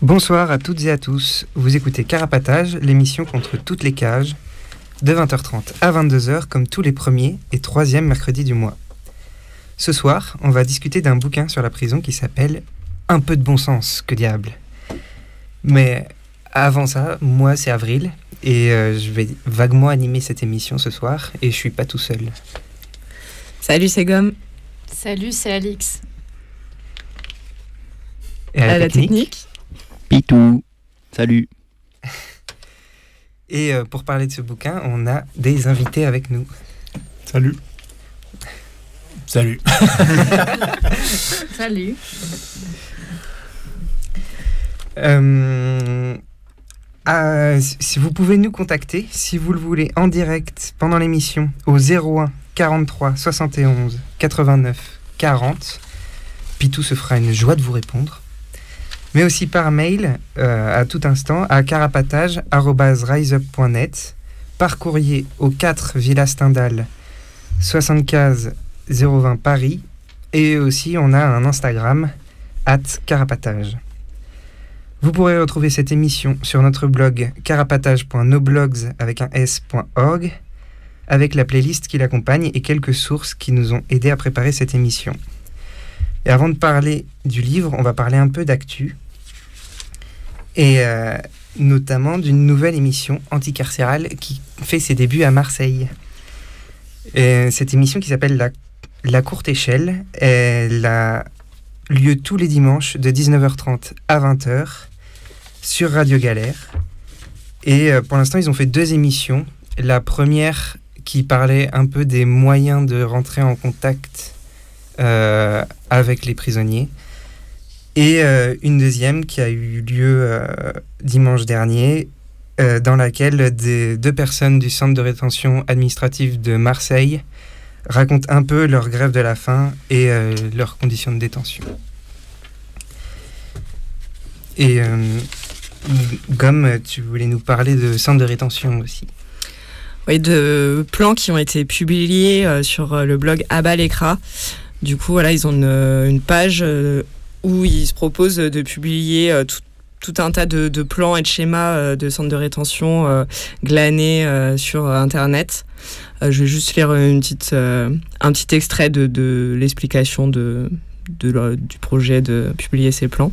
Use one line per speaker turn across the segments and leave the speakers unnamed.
Bonsoir à toutes et à tous. Vous écoutez Carapatage, l'émission contre toutes les cages, de 20h30 à 22h comme tous les premiers et troisièmes mercredis du mois. Ce soir, on va discuter d'un bouquin sur la prison qui s'appelle Un peu de bon sens, que diable. Mais avant ça, moi c'est Avril et euh, je vais vaguement animer cette émission ce soir et je suis pas tout seul.
Salut, c'est Gomme.
Salut, c'est Alix.
Et à la, technique,
Pitou. Salut.
Et euh, pour parler de ce bouquin, on a des invités avec nous.
Salut. Salut.
Salut.
Euh, ah, si vous pouvez nous contacter, si vous le voulez, en direct pendant l'émission au 01 43 71 89 40. Pitou se fera une joie de vous répondre. Mais aussi par mail euh, à tout instant à carapatage.riseup.net, par courrier au 4 Villa Stendhal 75 020 Paris. Et aussi, on a un Instagram, at carapatage. Vous pourrez retrouver cette émission sur notre blog carapatage.noblogs avec un s.org avec la playlist qui l'accompagne et quelques sources qui nous ont aidés à préparer cette émission. Et avant de parler du livre, on va parler un peu d'actu et euh, notamment d'une nouvelle émission anticarcérale qui fait ses débuts à Marseille. Et cette émission qui s'appelle la, la Courte Échelle, elle a lieu tous les dimanches de 19h30 à 20h sur Radio Galère. Et euh, pour l'instant, ils ont fait deux émissions. La première qui parlait un peu des moyens de rentrer en contact euh, avec les prisonniers. Et euh, une deuxième qui a eu lieu euh, dimanche dernier, euh, dans laquelle deux personnes du centre de rétention administrative de Marseille racontent un peu leur grève de la faim et leurs conditions de détention. Et Gomme, tu voulais nous parler de centre de rétention aussi.
Oui, de plans qui ont été publiés sur le blog Abalekra. Du coup, voilà, ils ont une, page où ils se proposent de publier euh, tout, un tas de, plans et de schémas euh, de centres de rétention euh, glanés sur Internet. Je vais juste lire une petite, un petit extrait de, l'explication de, du projet de publier ces plans.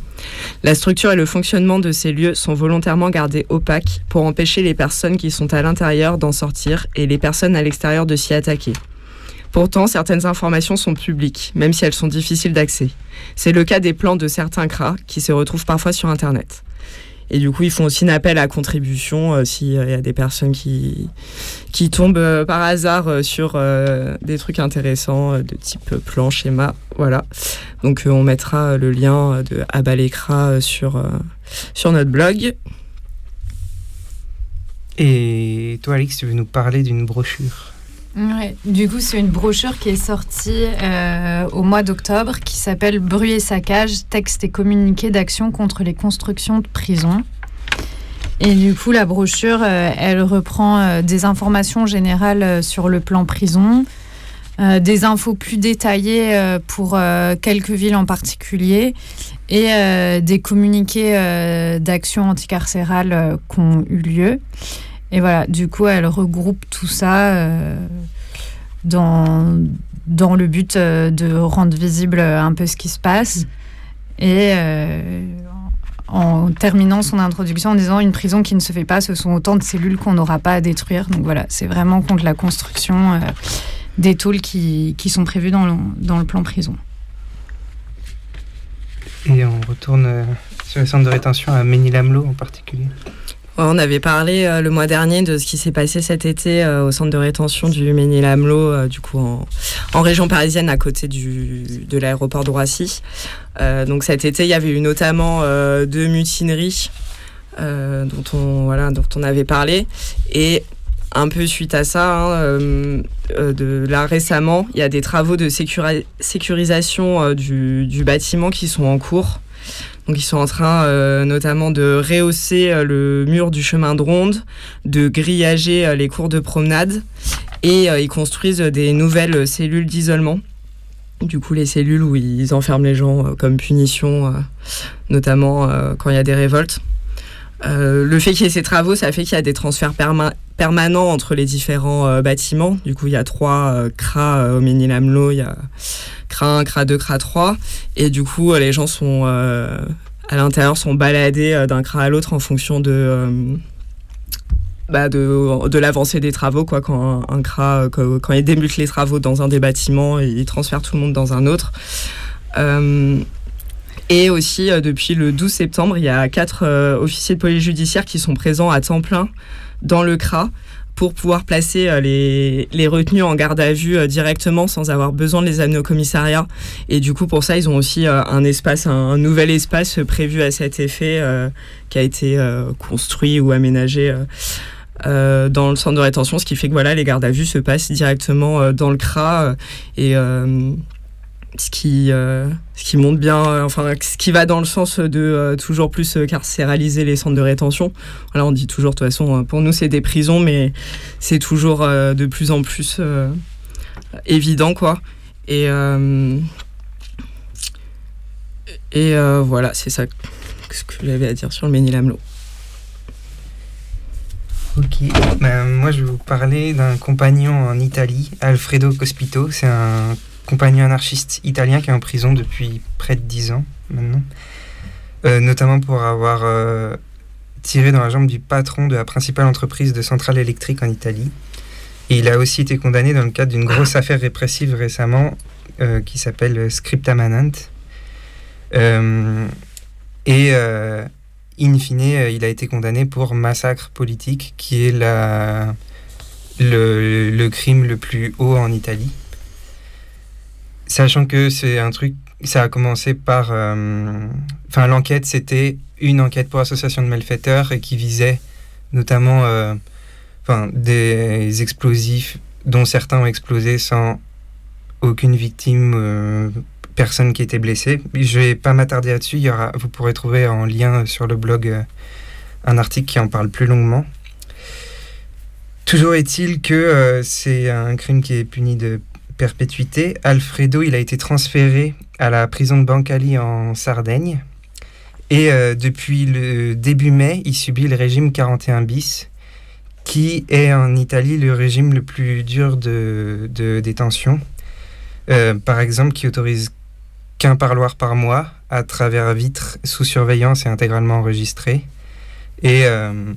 La structure et le fonctionnement de ces lieux sont volontairement gardés opaques pour empêcher les personnes qui sont à l'intérieur d'en sortir et les personnes à l'extérieur de s'y attaquer. Pourtant, certaines informations sont publiques, même si elles sont difficiles d'accès. C'est le cas des plans de certains CRA qui se retrouvent parfois sur Internet. Et du coup, ils font aussi un appel à contribution euh, s'il y a des personnes qui, qui tombent euh, par hasard euh, sur euh, des trucs intéressants de type plan, schéma. Voilà. Donc, on mettra le lien de Abalekra euh, sur, sur notre blog.
Et toi, Alix, tu veux nous parler d'une brochure?
Du coup, c'est une brochure qui est sortie euh, au mois d'octobre qui s'appelle Bruit et saccage, texte et communiqué d'action contre les constructions de prisons. Et du coup, la brochure, euh, elle reprend euh, des informations générales sur le plan prison, des infos plus détaillées pour quelques villes en particulier et des communiqués d'action anticarcérale qui ont eu lieu. Et voilà, du coup, elle regroupe tout ça euh, dans dans le but de rendre visible un peu ce qui se passe. Et en terminant son introduction en disant une prison qui ne se fait pas, ce sont autant de cellules qu'on n'aura pas à détruire. Donc voilà, c'est vraiment contre la construction des tôles qui, qui, sont prévues dans le, dans le plan prison.
Et on retourne sur les centres de rétention à Ménilamlo en particulier.
On avait parlé euh, le mois dernier de ce qui s'est passé cet été euh, au centre de rétention du Ménil-Amelot, euh, du coup en, région parisienne à côté du, de l'aéroport de Roissy. donc cet été, il y avait eu notamment deux mutineries dont, on, voilà, avait parlé. Et un peu suite à ça, hein, de, là récemment, il y a des travaux de sécurisation du, bâtiment qui sont en cours. Donc ils sont en train euh, notamment de rehausser euh, le mur du chemin de ronde, de grillager euh, les cours de promenade et ils construisent des nouvelles cellules d'isolement. Du coup, les cellules où ils enferment les gens comme punition, notamment quand il y a des révoltes. Le fait qu'il y ait ces travaux, ça fait qu'il y a des transferts permanents entre les différents bâtiments. Du coup, il y a trois CRA au Ménil-Amelot, il y a CRA 1, CRA 2, CRA 3. Et du coup, les gens sont euh, à l'intérieur, sont baladés euh, d'un CRA à l'autre en fonction de. Euh, bah de, l'avancée des travaux quand un, CRA quand, quand, il débute les travaux dans un des bâtiments il transfère tout le monde dans un autre et aussi depuis le 12 septembre il y a quatre officiers de police judiciaire qui sont présents à temps plein dans le CRA pour pouvoir placer euh, les, les, retenus en garde à vue euh, directement sans avoir besoin de les amener au commissariat. Et du coup, pour ça, ils ont aussi euh, un espace, un, nouvel espace prévu à cet effet qui a été construit ou aménagé. dans le centre de rétention, ce qui fait que voilà, les gardes à vue se passent directement dans le CRA et ce qui, euh, ce qui montre bien, euh, enfin, ce qui va dans le sens de euh, toujours plus carcéraliser les centres de rétention. Voilà, on dit toujours, de toute façon, pour nous, c'est des prisons, mais c'est toujours de plus en plus évident, quoi. Et, et voilà, c'est ça ce que j'avais à dire sur le Ménilamlo.
Ok, ben, moi je vais vous parler d'un compagnon en Italie, Alfredo Cospito. C'est un compagnon anarchiste italien qui est en prison depuis près de 10 ans maintenant, euh, notamment pour avoir euh, tiré dans la jambe du patron de la principale entreprise de centrale électrique en Italie. Et il a aussi été condamné dans le cadre d'une grosse affaire répressive récemment euh, qui s'appelle Scripta Manant. et in fine, il a été condamné pour massacre politique, qui est la, le, le crime le plus haut en Italie. Sachant que c'est un truc, ça a commencé par. Euh, enfin, l'enquête, c'était une enquête pour association de malfaiteurs et qui visait notamment euh, des explosifs dont certains ont explosé sans aucune victime, euh, personne qui était blessée. Je vais pas m'attarder là-dessus. vous pourrez trouver en lien sur le blog un article qui en parle plus longuement. Toujours est-il que c'est un crime qui est puni de perpétuité, Alfredo il a été transféré à la prison de Bancali en Sardaigne. Et euh, depuis le début mai, il subit le régime 41 bis, qui est en Italie le régime le plus dur de, détention. Euh, par exemple, qui autorise qu'un parloir par mois à travers vitre sous surveillance et intégralement enregistré. Et euh,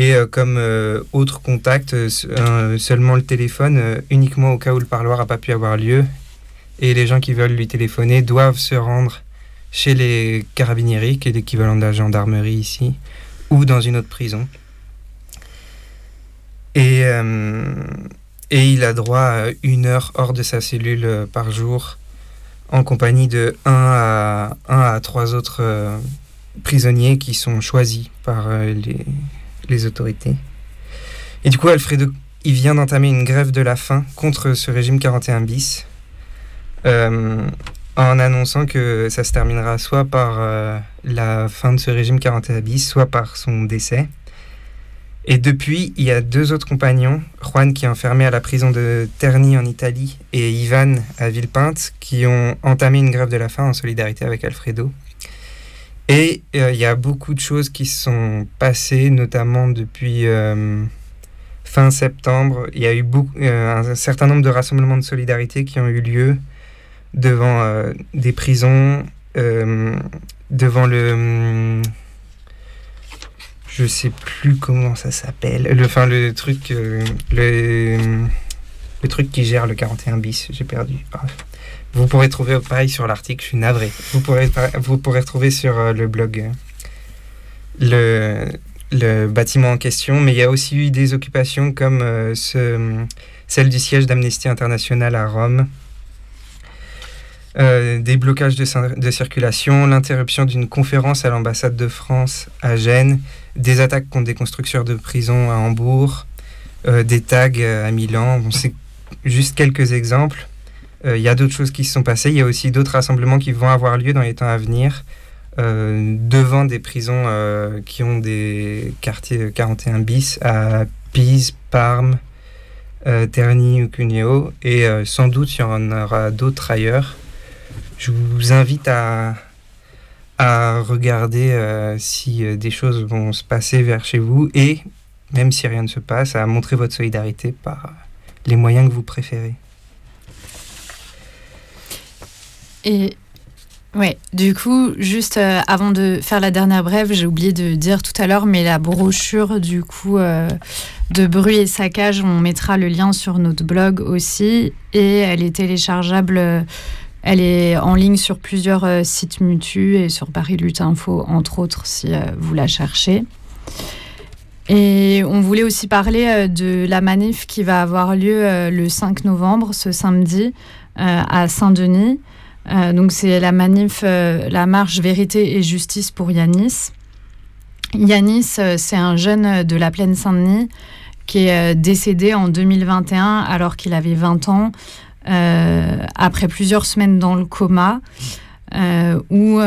et euh, comme euh, autre contact, euh, seulement le téléphone, uniquement au cas où le parloir n'a pas pu avoir lieu. Et les gens qui veulent lui téléphoner doivent se rendre chez les carabinieri, qui est l'équivalent de la gendarmerie ici, ou dans une autre prison. Et, et il a droit à une heure hors de sa cellule par jour, en compagnie de un à, un à trois autres prisonniers qui sont choisis par les, les autorités. Et du coup, Alfredo, il vient d'entamer une grève de la faim contre ce régime 41 bis, euh, en annonçant que ça se terminera soit par euh, la fin de ce régime 41 bis, soit par son décès. Et depuis, il y a deux autres compagnons, Juan qui est enfermé à la prison de Terni en Italie et Ivan à Villepinte, qui ont entamé une grève de la faim en solidarité avec Alfredo. Et euh, il y a beaucoup de choses qui sont passées, notamment depuis euh, fin septembre, il y a eu beaucoup, un certain nombre de rassemblements de solidarité qui ont eu lieu devant des prisons, devant le je sais plus comment ça s'appelle. Le, enfin, le truc, le, le truc qui gère le 41 bis, j'ai perdu. Vous pourrez trouver pareil sur l'article, je suis navré. Vous pourrez, vous pourrez retrouver sur euh, le blog euh, le, le bâtiment en question, mais il y a aussi eu des occupations comme euh, ce, celle du siège d'Amnesty International à Rome, des blocages de, de circulation, l'interruption d'une conférence à l'ambassade de France à Gênes, des attaques contre des constructeurs de prisons à Hambourg, des tags à Milan. Bon, C'est juste quelques exemples. Euh, il y a d'autres choses qui se sont passées. Il y a aussi d'autres rassemblements qui vont avoir lieu dans les temps à venir euh, devant des prisons euh, qui ont des quartiers 41 bis à Pise, Parme, Terni ou Cuneo. Et sans doute, il y en aura d'autres ailleurs. Je vous invite à, à regarder si des choses vont se passer vers chez vous et, même si rien ne se passe, à montrer votre solidarité par les moyens que vous préférez.
Et ouais, du coup, juste euh, avant de faire la dernière brève, j'ai oublié de dire tout à l'heure, mais la brochure du coup euh, de bruit et saccage, on mettra le lien sur notre blog aussi, et elle est téléchargeable. Elle est en ligne sur plusieurs euh, sites mutus et sur Paris Lutte Info, entre autres, si vous la cherchez. Et on voulait aussi parler de la manif qui va avoir lieu le 5 novembre, ce samedi, à Saint-Denis. Euh, donc c'est la manif, euh, la marche Vérité et Justice pour Yanis. Yanis, euh, c'est un jeune de la plaine Saint-Denis qui est décédé en 2021 alors qu'il avait 20 ans, après plusieurs semaines dans le coma. ou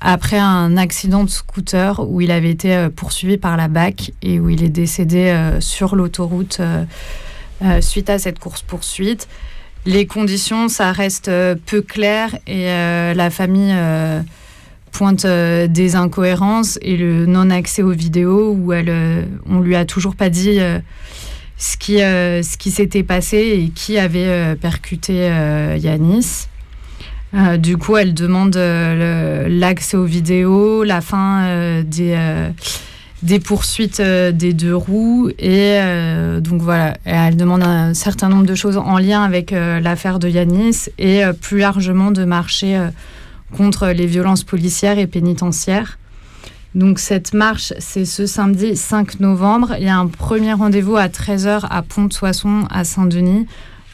après un accident de scooter où il avait été poursuivi par la BAC et où il est décédé sur l'autoroute suite à cette course-poursuite les conditions, ça reste euh, peu clair et euh, la famille euh, pointe des incohérences et le non-accès aux vidéos où elle, on lui a toujours pas dit ce qui, ce qui s'était passé et qui avait percuté Yanis. du coup, elle demande l'accès aux vidéos, la fin des des poursuites euh, des deux roues et euh, donc voilà, elle demande un certain nombre de choses en lien avec euh, l'affaire de Yanis et plus largement de marcher contre les violences policières et pénitentiaires. Donc cette marche, c'est ce samedi 5 novembre. Il y a un premier rendez-vous à 13h à Pont-de-Soissons à Saint-Denis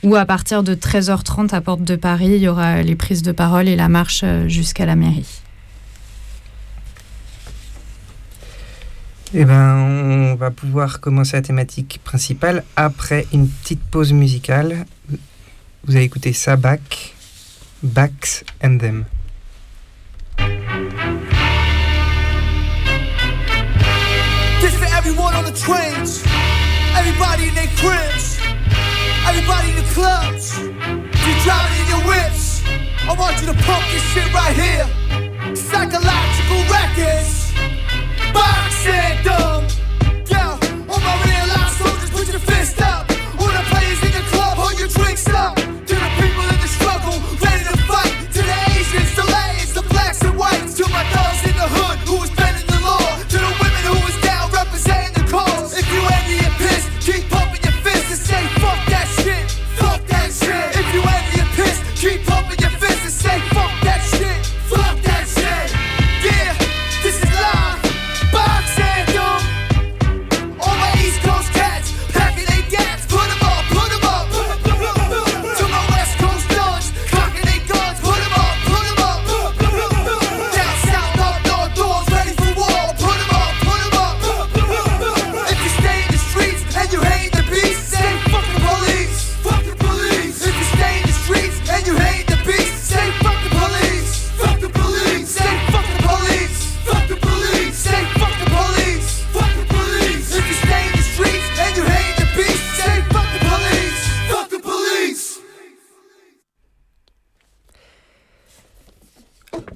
ou à partir de 13h30 à Porte de Paris, il y aura les prises de parole et la marche jusqu'à la mairie.
Eh ben, on va pouvoir commencer la thématique principale après une petite pause musicale. Vous allez écouter Sabak, Backs and Them. This for everyone on the trains, everybody in their cribs, everybody in the clubs. You driving in your whips. I want you to pump this shit right here. Psychological records. Boxing dumb. Yeah, all my real life soldiers, put your fist up.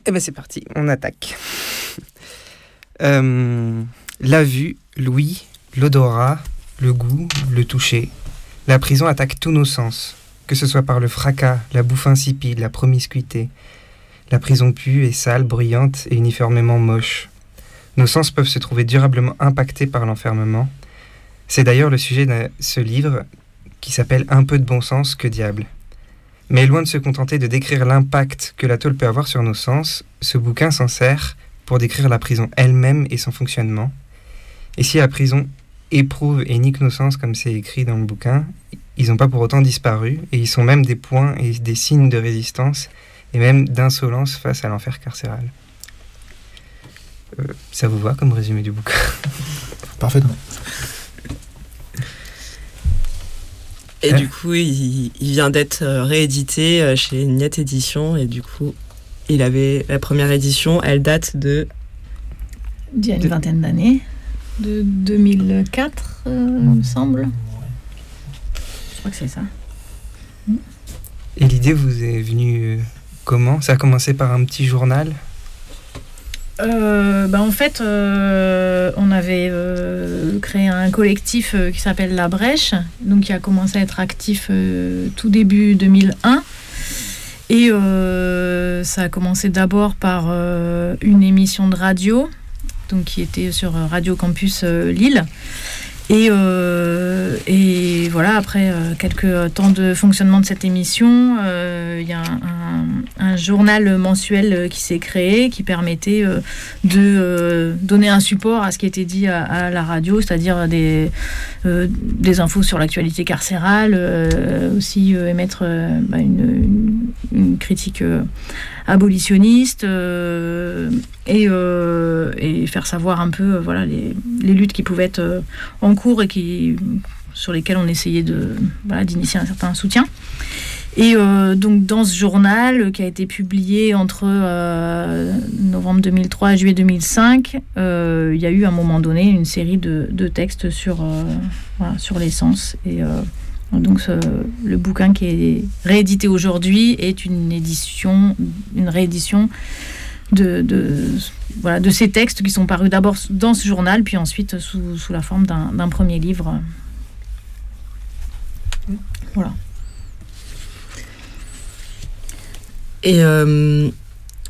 Eh ben c'est parti, on attaque. Euh, la vue, Louis, l'odorat, le goût, le toucher. La prison attaque tous nos sens, que ce soit par le fracas, la bouffe insipide, la promiscuité. La prison pue, est sale, bruyante et uniformément moche. Nos sens peuvent se trouver durablement impactés par l'enfermement. C'est d'ailleurs le sujet de ce livre qui s'appelle Un peu de bon sens, que diable? Mais loin de se contenter de décrire l'impact que la tôle peut avoir sur nos sens, ce bouquin s'en sert pour décrire la prison elle-même et son fonctionnement. Et si la prison éprouve et nique nos sens comme c'est écrit dans le bouquin, ils n'ont pas pour autant disparu et ils sont même des points et des signes de résistance et même d'insolence face à l'enfer carcéral. Euh, ça vous va comme résumé du bouquin?
Parfaitement.
Et
Ouais.
du coup, il, il vient d'être euh, réédité euh, chez Niette Édition. Et du coup, il avait la première édition, elle date de.
Il y a une
De-
vingtaine d'années, de 2004, euh, il me semble. Je crois que c'est ça.
Et l'idée vous est venue comment? Ça a commencé par un petit journal?
Euh, bah, en fait, euh, on avait euh, créé un collectif qui s'appelle La Brèche, donc qui a commencé à être actif tout début 2001. Et ça a commencé d'abord par une émission de radio, donc qui était sur Radio Campus Lille. Et, euh, et voilà, après euh, quelques temps de fonctionnement de cette émission, euh, il y a un, journal mensuel qui s'est créé qui permettait de donner un support à ce qui était dit à, la radio, c'est-à-dire des, infos sur l'actualité carcérale, aussi émettre bah, une critique euh, abolitionniste euh, et, euh, et faire savoir un peu euh, voilà, les, luttes qui pouvaient être en cours et qui, sur lesquelles on essayait de, voilà, d'initier un certain soutien. Et donc dans ce journal qui a été publié entre euh, novembre 2003 et juillet 2005, euh, il y a eu à un moment donné une série de, textes sur, voilà, sur l'essence. Et donc ce- le bouquin qui est réédité aujourd'hui est une édition, une réédition de, de, voilà, de ces textes qui sont parus d'abord dans ce journal, puis ensuite sous, sous la forme d'un premier livre. Voilà.
Et euh,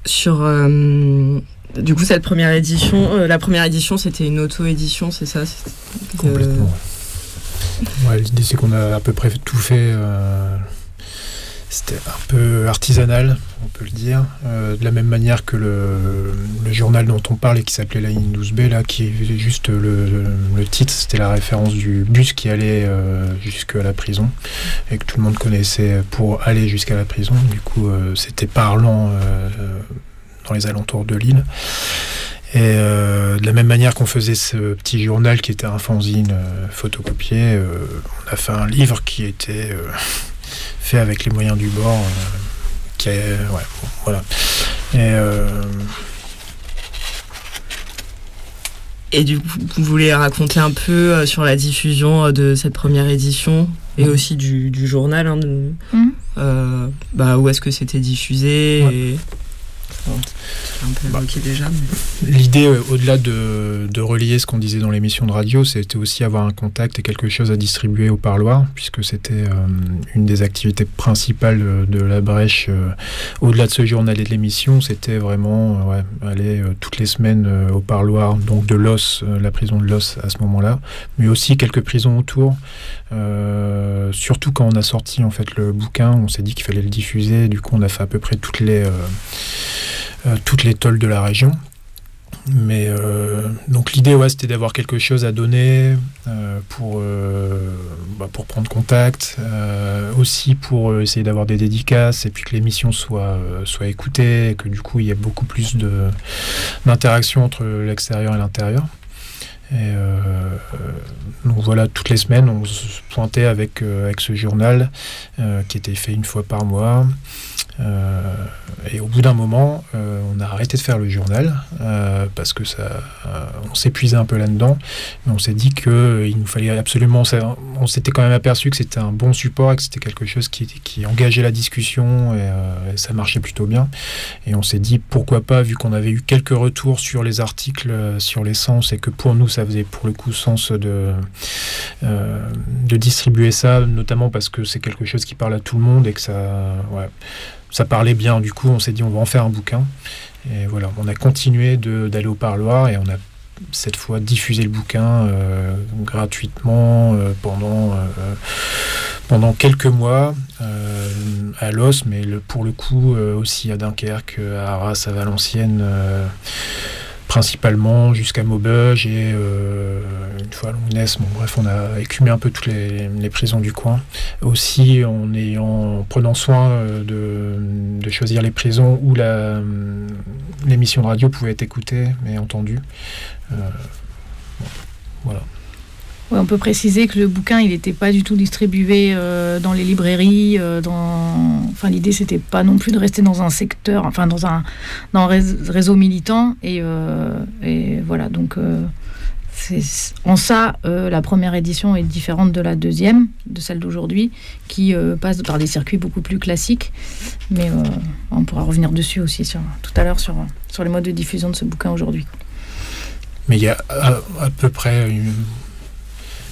sur. euh, du coup, cette première édition, euh, la première édition, c'était une auto-édition, c'est ça?
Complètement. Ouais. L'idée, c'est qu'on a à peu près tout fait. euh, C'était un peu artisanal, on peut le dire. euh, de la même manière que le, journal dont on parle et qui s'appelait la 12B, là, qui est juste le, titre, c'était la référence du bus qui allait euh, jusqu'à la prison et que tout le monde connaissait pour aller jusqu'à la prison. Du coup, c'était parlant dans les alentours de l'île. Et euh, de la même manière qu'on faisait ce petit journal qui était un fanzine euh, photocopié, euh, on a fait un livre qui était euh, fait avec les moyens du bord. euh, qui est, ouais, bon, voilà. Et euh,
Et du coup, vous voulez raconter un peu euh, sur la diffusion euh, de cette première édition et
Mhm.
aussi du, du journal, hein, de- euh, bah, où est-ce que c'était diffusé
Ouais.
et...
Bah. L'idée, euh, au-delà de, de relier ce qu'on disait dans l'émission de radio, c'était aussi avoir un contact et quelque chose à distribuer au parloir, puisque c'était euh, une des activités principales euh, de la brèche. euh, au-delà de ce journal et de l'émission, c'était vraiment ouais, aller toutes les semaines au parloir, donc de l'os, la prison de l'os à ce moment-là, mais aussi quelques prisons autour. Surtout quand on a sorti en fait le bouquin, on s'est dit qu'il fallait le diffuser. Du coup, on a fait à peu près toutes les euh, toutes les tolls de la région. Mais euh, donc l'idée, ouais, c'était d'avoir quelque chose à donner euh, pour, bah, pour prendre contact, aussi pour essayer d'avoir des dédicaces et puis que l'émission soit, soit écoutée et que du coup il y ait beaucoup plus d'interaction entre l'extérieur et l'intérieur. Et donc voilà, toutes les semaines, on se pointait avec, avec ce journal qui était fait une fois par mois. Et au bout d'un moment, on a arrêté de faire le journal parce que ça, on s'épuisait un peu là-dedans. Mais on s'est dit qu'il nous fallait absolument. on s'était quand même aperçu que c'était un bon support que c'était quelque chose qui, qui, engageait la discussion et, ça marchait plutôt bien. Et on s'est dit pourquoi pas, vu qu'on avait eu quelques retours sur les articles sur l'essence et que pour nous ça faisait pour le coup sens de, euh, de distribuer ça, notamment parce que c'est quelque chose qui parle à tout le monde et que ça, ouais, ça parlait bien. Du coup, on s'est dit on va en faire un bouquin. Et voilà, on a continué d'aller au parloir et on a cette fois diffusé le bouquin euh, gratuitement euh, pendant, pendant quelques mois à Los, mais le, pour le coup aussi à Dunkerque, à Arras, à Valenciennes principalement jusqu'à Maubeuge et euh, une fois à Longness. Bon, bref, on a écumé un peu toutes les, prisons du coin. Aussi en, ayant, prenant soin euh, de, choisir les prisons où l'émission de radio pouvait être écoutée et entendue. Euh, voilà
on peut préciser que le bouquin, il n'était pas du tout distribué euh, dans les librairies. Euh, dans... Enfin, l'idée, c'était pas non plus de rester dans un secteur, enfin, dans un, réseau militant. Et, euh, voilà, donc, en ça, la première édition est différente de la deuxième, de celle d'aujourd'hui, qui passe par des circuits beaucoup plus classiques. Mais on pourra revenir dessus aussi tout à l'heure sur, les modes de diffusion de ce bouquin aujourd'hui.
Mais il y a à peu près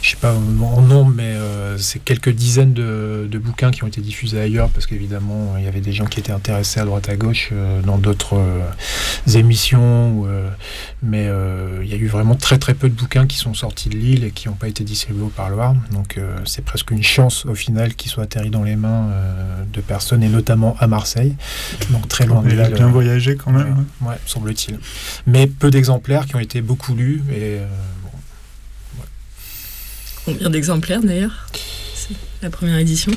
je sais pas en nombre, mais euh, c'est quelques dizaines de, bouquins qui ont été diffusés ailleurs, parce qu'évidemment, il y avait des gens qui étaient intéressés à droite à gauche euh, dans d'autres euh, émissions, mais il y a eu vraiment très très peu de bouquins qui sont sortis de l'île et qui n'ont pas été distribués au parloir. Donc c'est presque une chance au final qu'ils soient atterris dans les mains de personnes, et notamment à Marseille, donc très loin.
Il a bien voyagé quand même.
Ouais, semble-t-il. Mais peu d'exemplaires qui ont été beaucoup lus et
Combien d'exemplaires d'ailleurs La première édition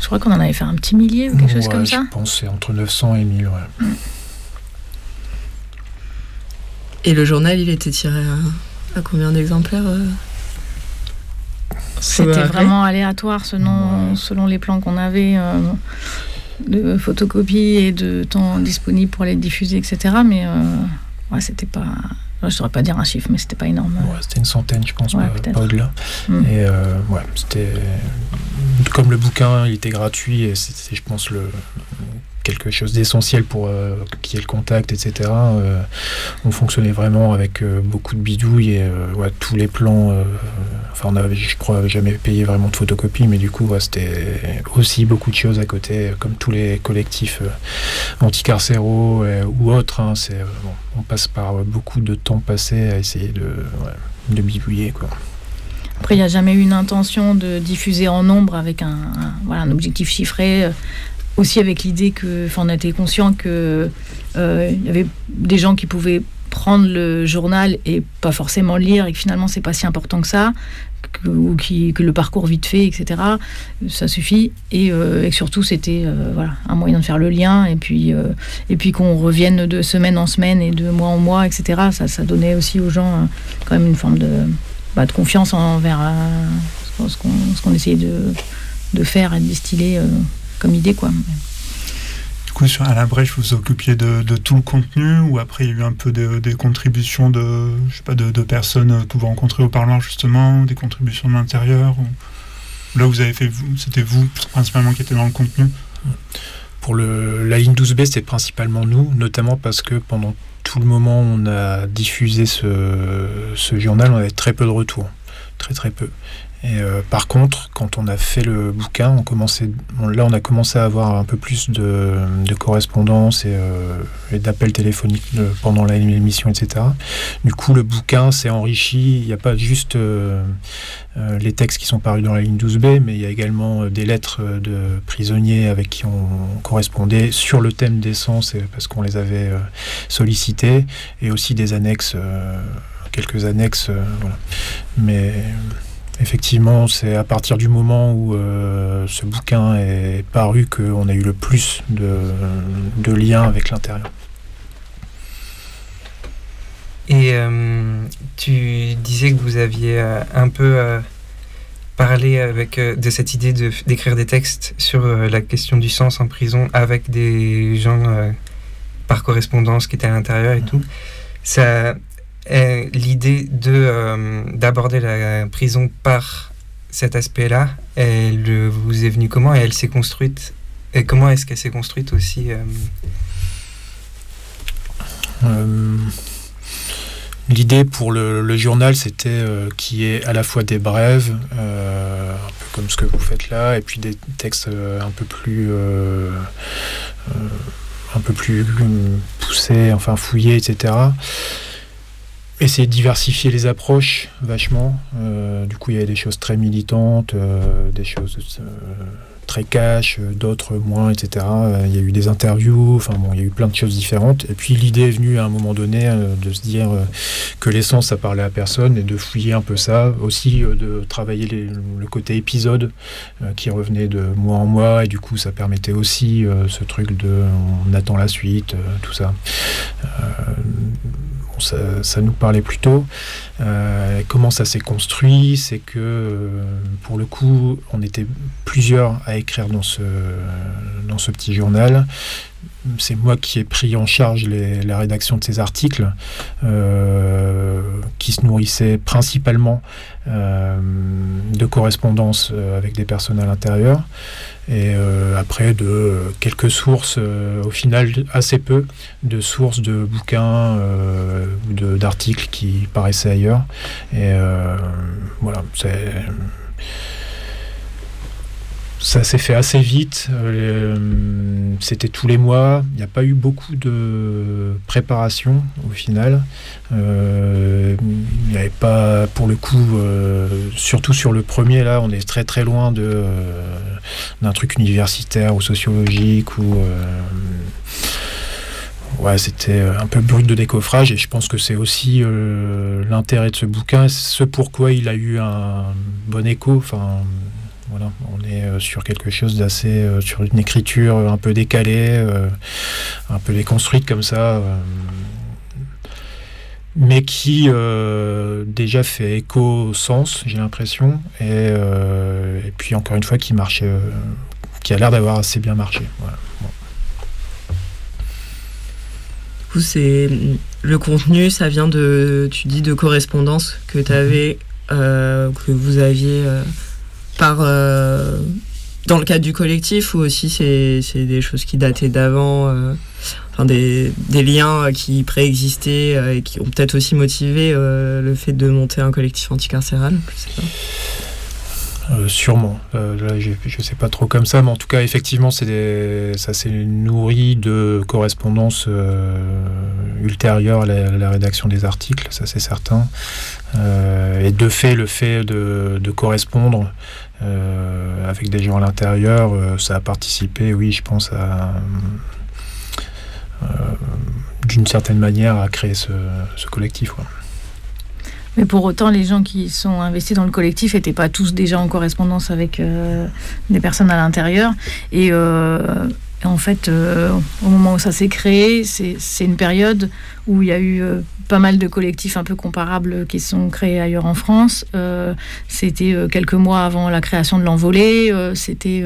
Je crois qu'on en avait fait un petit millier ou quelque chose comme ça.
Je pense c'est entre 900 et 1000. Ouais.
Et le journal, il était tiré à, combien d'exemplaires euh
C'était vraiment aléatoire selon, selon les plans qu'on avait euh, de photocopie et de temps disponible pour les diffuser, etc. Mais euh, ouais, c'était pas je ne saurais pas dire un chiffre, mais c'était pas énorme.
c'était une centaine, je pense, pas, au-delà. Mm. Et euh, ouais, c'était comme le bouquin, il était gratuit et c'était, je pense, le quelque chose d'essentiel pour euh, qu'il y ait le contact, etc. Euh, on fonctionnait vraiment avec euh, beaucoup de bidouilles et tous les plans. enfin, on avait, je crois, jamais payé vraiment de photocopies, mais du coup, c'était aussi beaucoup de choses à côté, comme tous les collectifs anticarcéraux ou autres. Hein, c'est, on passe par beaucoup de temps passé à essayer de, de bidouiller, quoi.
Après, il n'y a jamais eu une intention de diffuser en nombre avec un, voilà, un objectif chiffré aussi avec l'idée que, enfin, on était conscient que euh, il y avait des gens qui pouvaient prendre le journal et pas forcément lire et que finalement c'est pas si important que ça ou qui, que le parcours vite fait etc ça suffit. Et, euh, surtout c'était euh, voilà un moyen de faire le lien et puis et puis qu'on revienne de semaine en semaine et de mois en mois etc ça, ça donnait aussi aux gens quand même une forme de, bah, confiance envers ce qu'on essayait de, de, faire et de distiller comme idée. Quoi.
Du coup, sur, à la brèche, vous vous occupiez de, tout le contenu ou après il y a eu un peu des contributions de, je sais pas, de, personnes que vous rencontrez au parloir justement, des contributions de l'intérieur ou... Là, vous avez fait, c'était vous principalement qui étiez dans le contenu?
Pour le, la ligne 12B, c'était principalement nous, notamment parce que pendant tout le moment où on a diffusé ce, ce journal, on avait très peu de retours. Très très peu. Et euh, par contre, quand on a fait le bouquin, on commençait, là on a commencé à avoir un peu plus de, de correspondance et, euh, d'appels téléphoniques euh, pendant l'émission, etc. Du coup, le bouquin s'est enrichi. Il n'y a pas juste les textes qui sont parus dans la ligne 12B, mais il y a également des lettres de prisonniers avec qui on correspondait sur le thème d'essence parce qu'on les avait sollicités, et aussi des annexes, quelques annexes. voilà. Mais Effectivement, c'est à partir du moment où euh, ce bouquin est paru qu'on a eu le plus de, liens avec l'intérieur.
Et euh, tu disais que vous aviez euh, un peu parler avec, de cette idée d'écrire des textes sur la question du sens en prison avec des gens par correspondance qui étaient à l'intérieur et tout. Ça, L'idée de, euh, d'aborder la prison par cet aspect-là, elle euh, vous est venue comment et elle s'est construite? Et comment est-ce qu'elle s'est construite aussi euh,
L'idée pour le, le journal, c'était qu'il y ait à la fois des brèves, un peu comme ce que vous faites là, et puis des textes un peu plus, un peu plus poussés, enfin fouillés, etc. Essayer de diversifier les approches vachement. Euh, du coup, il y avait des choses très militantes, euh, des choses euh, très cash, d'autres moins, etc. Il y a eu des interviews, enfin bon, il y a eu plein de choses différentes. Et puis l'idée est venue à un moment donné de se dire que l'essence, ça parlait à personne et de fouiller un peu ça. Aussi de travailler le côté épisode qui revenait de mois en mois et du coup, ça permettait aussi ce truc de on attend la suite, tout ça. Ça, nous parlait plutôt. Euh, comment ça s'est construit C'est que euh, pour le coup, on était plusieurs à écrire dans ce, dans ce petit journal. C'est moi qui ai pris en charge la rédaction de ces articles, euh, qui se nourrissaient principalement euh, de correspondances euh, avec des personnes à l'intérieur, et après de quelques sources, au final assez peu, de sources de bouquins ou d'articles qui paraissaient ailleurs. Et voilà, c'est ça s'est fait assez vite. euh, C'était tous les mois. Il n'y a pas eu beaucoup de préparation au final. Euh, Il n'y avait pas, pour le coup, euh, surtout sur le premier, là, on est très très loin d'un truc universitaire ou sociologique ou. Ouais, c'était un peu brut de décoffrage et je pense que c'est aussi l'intérêt de ce bouquin, ce pourquoi il a eu un bon écho. Enfin, voilà, on est euh, sur quelque chose d'assez, euh, sur une écriture un peu décalée, euh, un peu déconstruite comme ça, mais qui déjà fait écho au sens, j'ai l'impression, et, et puis encore une fois qui marche, qui a l'air d'avoir assez bien marché. Voilà. Bon.
Du coup, c'est le contenu, ça vient de, tu dis, de correspondance que tu avais, euh, que vous aviez euh, par euh, dans le cadre du collectif ou aussi c'est des choses qui dataient d'avant, euh, enfin des, des liens qui préexistaient euh, et qui ont peut-être aussi motivé euh, le fait de monter un collectif anticarcéral.
Euh, sûrement. Euh, je ne sais pas trop comme ça, mais en tout cas, effectivement, des- ça s'est nourri de correspondances euh, ultérieures à la, la rédaction des articles, ça c'est certain. Euh, et de fait, le fait de, de correspondre euh, avec des gens à l'intérieur, euh, ça a participé, oui, je pense, euh, d'une certaine manière à créer ce, collectif. quoi.
Mais pour autant, les gens qui sont investis dans le collectif n'étaient pas tous déjà en correspondance avec des personnes à l'intérieur. Et, en fait, euh, au moment où ça s'est créé, c'est une période où il y a eu euh, pas mal de collectifs un peu comparables qui sont créés ailleurs en France. Euh, C'était quelques mois avant la création de l'envolée. C'était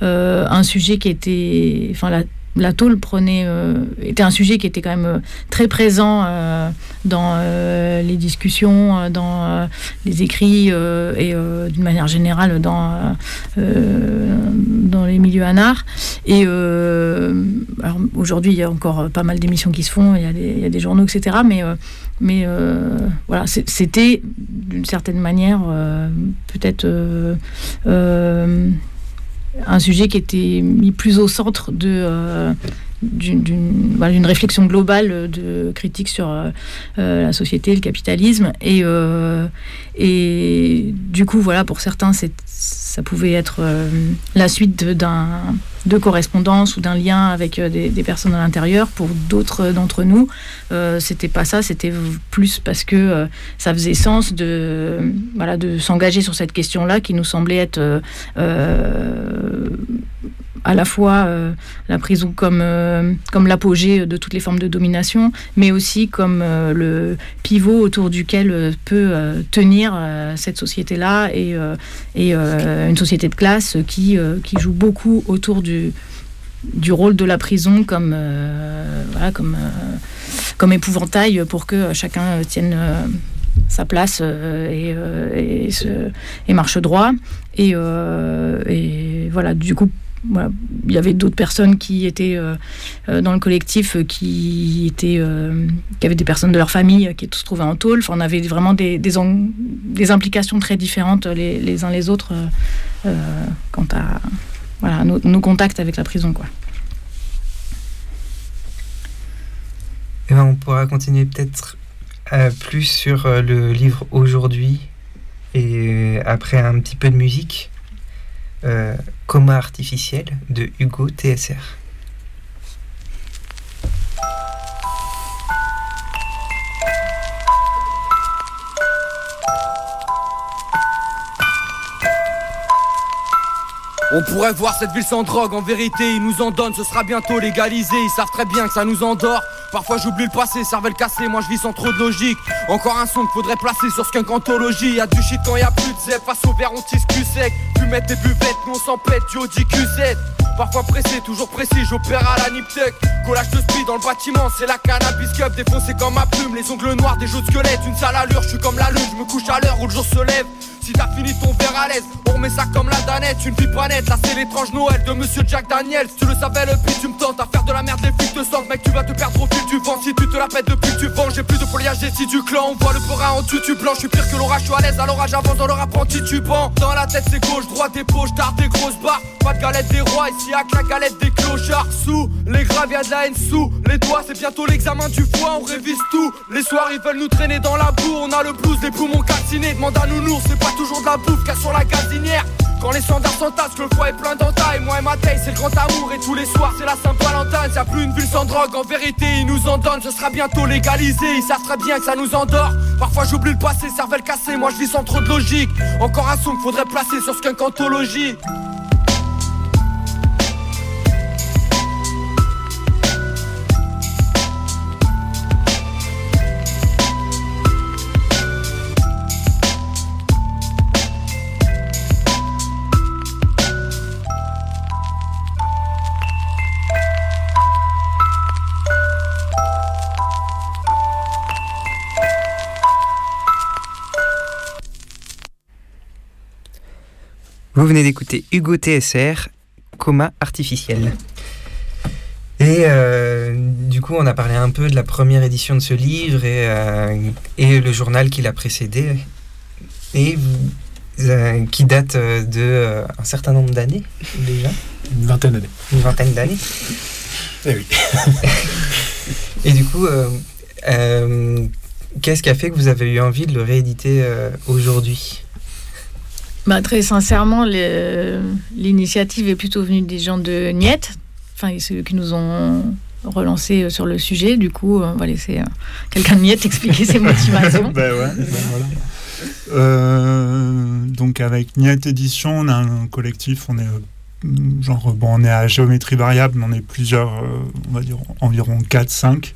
un sujet qui était... Enfin, la, la tôle prenait, euh, était un sujet qui était quand même euh, très présent euh, dans les discussions, dans les écrits et d'une manière générale dans, les milieux anards. Et aujourd'hui, il y a encore pas mal d'émissions qui se font, il y a des, journaux, etc. Mais, mais voilà, c'était d'une certaine manière peut-être. Un sujet qui était mis plus au centre de euh, d'une réflexion globale de critique sur euh, euh, la société, le capitalisme. Et, euh, et du coup, voilà, pour certains, ça pouvait être la suite de- d'un de correspondance ou d'un lien avec des, des personnes à l'intérieur. Pour d'autres d'entre nous, c'était pas ça, c'était plus parce que ça faisait sens de, voilà, de s'engager sur cette question-là qui nous semblait être à la fois euh, la prison comme, euh, comme l'apogée de toutes les formes de domination, mais aussi comme euh, le pivot autour duquel peut tenir cette société-là et, et une société de classe qui, qui joue beaucoup autour du, du rôle de la prison comme, voilà, comme, comme épouvantail pour que chacun tienne sa place et, et, marche droit. Et, et voilà, du coup, il y avait d'autres personnes qui étaient euh, euh, dans le collectif euh, qui étaient qui avaient des personnes de leur famille qui se trouvaient en tôle. on avait vraiment des, des, implications très différentes les, uns les autres quant à nos, contacts avec la prison. Quoi.
Eh ben, on pourra continuer peut-être plus sur le livre aujourd'hui et après un petit peu de musique. Coma artificiel de Hugo TSR.
On pourrait voir cette ville sans drogue, en vérité, ils nous en donnent, ce sera bientôt légalisé, ils savent très bien que ça nous endort. Parfois j'oublie le passé, cervelle cassée, moi je vis sans trop de logique. Encore un son qu'il faudrait placer sur ce qu'un cantologie. Y'a du shit quand y'a plus de face au verre on tisse cul sec. Mettre des buvettes, nous on s'en pète, du QZ. Parfois pressé, toujours précis, j'opère à la Niptech. Collage de speed dans le bâtiment, c'est la cannabis cup défoncé comme ma plume. Les ongles noirs, des jeux de squelettes, une sale allure, je suis comme la lune, je me couche à l'heure où le jour se lève. Si t'as fini ton verre à l'aise, on remet ça comme la danette, une vie pas. Là c'est l'étrange Noël de monsieur Jack Daniels. tu le savais, le pire, tu me tentes à faire de la merde, les flics te sentent, mec, tu vas te perdre au fil tu vends. Si tu te la pètes depuis que tu vends, j'ai plus de foliage des du clan. On voit le bras en tutu blanc, je suis pire que l'orage, je suis à l'aise, à l'orage dans le rap titubant. Dans la tête c'est gauche, droite des poches, tard des grosses barres. Pas de galette des rois, ici à la galette des clochards. Sous les graves, y'a de la haine sous les doigts, c'est bientôt l'examen du foie, on révise tout. Les soirs ils veulent nous traîner dans la boue, on a le blues, des poumons calcinés, demande à nounours, c'est pas toujours de la bouffe, sur la gazinière. Quand les standards s'entassent, le foie est plein d'entailles, moi et ma taille, c'est le grand amour. Et tous les soirs, c'est la Saint-Valentin. Y'a plus une ville sans drogue, en vérité, ils nous en donnent, ce sera bientôt légalisé. Ils savent très bien que ça nous endort. Parfois, j'oublie le passé, cervelle cassée, moi je vis sans trop de logique. Encore un son faudrait placer sur ce qu'un cantologie.
Vous venez d'écouter Hugo TSR, Coma artificiel. Et euh, du coup, on a parlé un peu de la première édition de ce livre et, euh, et le journal qui l'a précédé, et euh, qui date de un certain nombre d'années déjà.
Une vingtaine d'années.
Une vingtaine d'années.
Eh oui.
et du coup, qu'est-ce qui a fait que vous avez eu envie de le rééditer aujourd'hui?
Bah, Très sincèrement, l'initiative est plutôt venue des gens de Niet, enfin, ceux qui nous ont relancé euh, sur le sujet. Du coup, on va laisser euh, quelqu'un de Niet expliquer ses motivations.
ben ben. Euh, donc avec Niet Édition, on a un collectif, on est genre bon, on est à géométrie variable, on est plusieurs, on va dire environ 4-5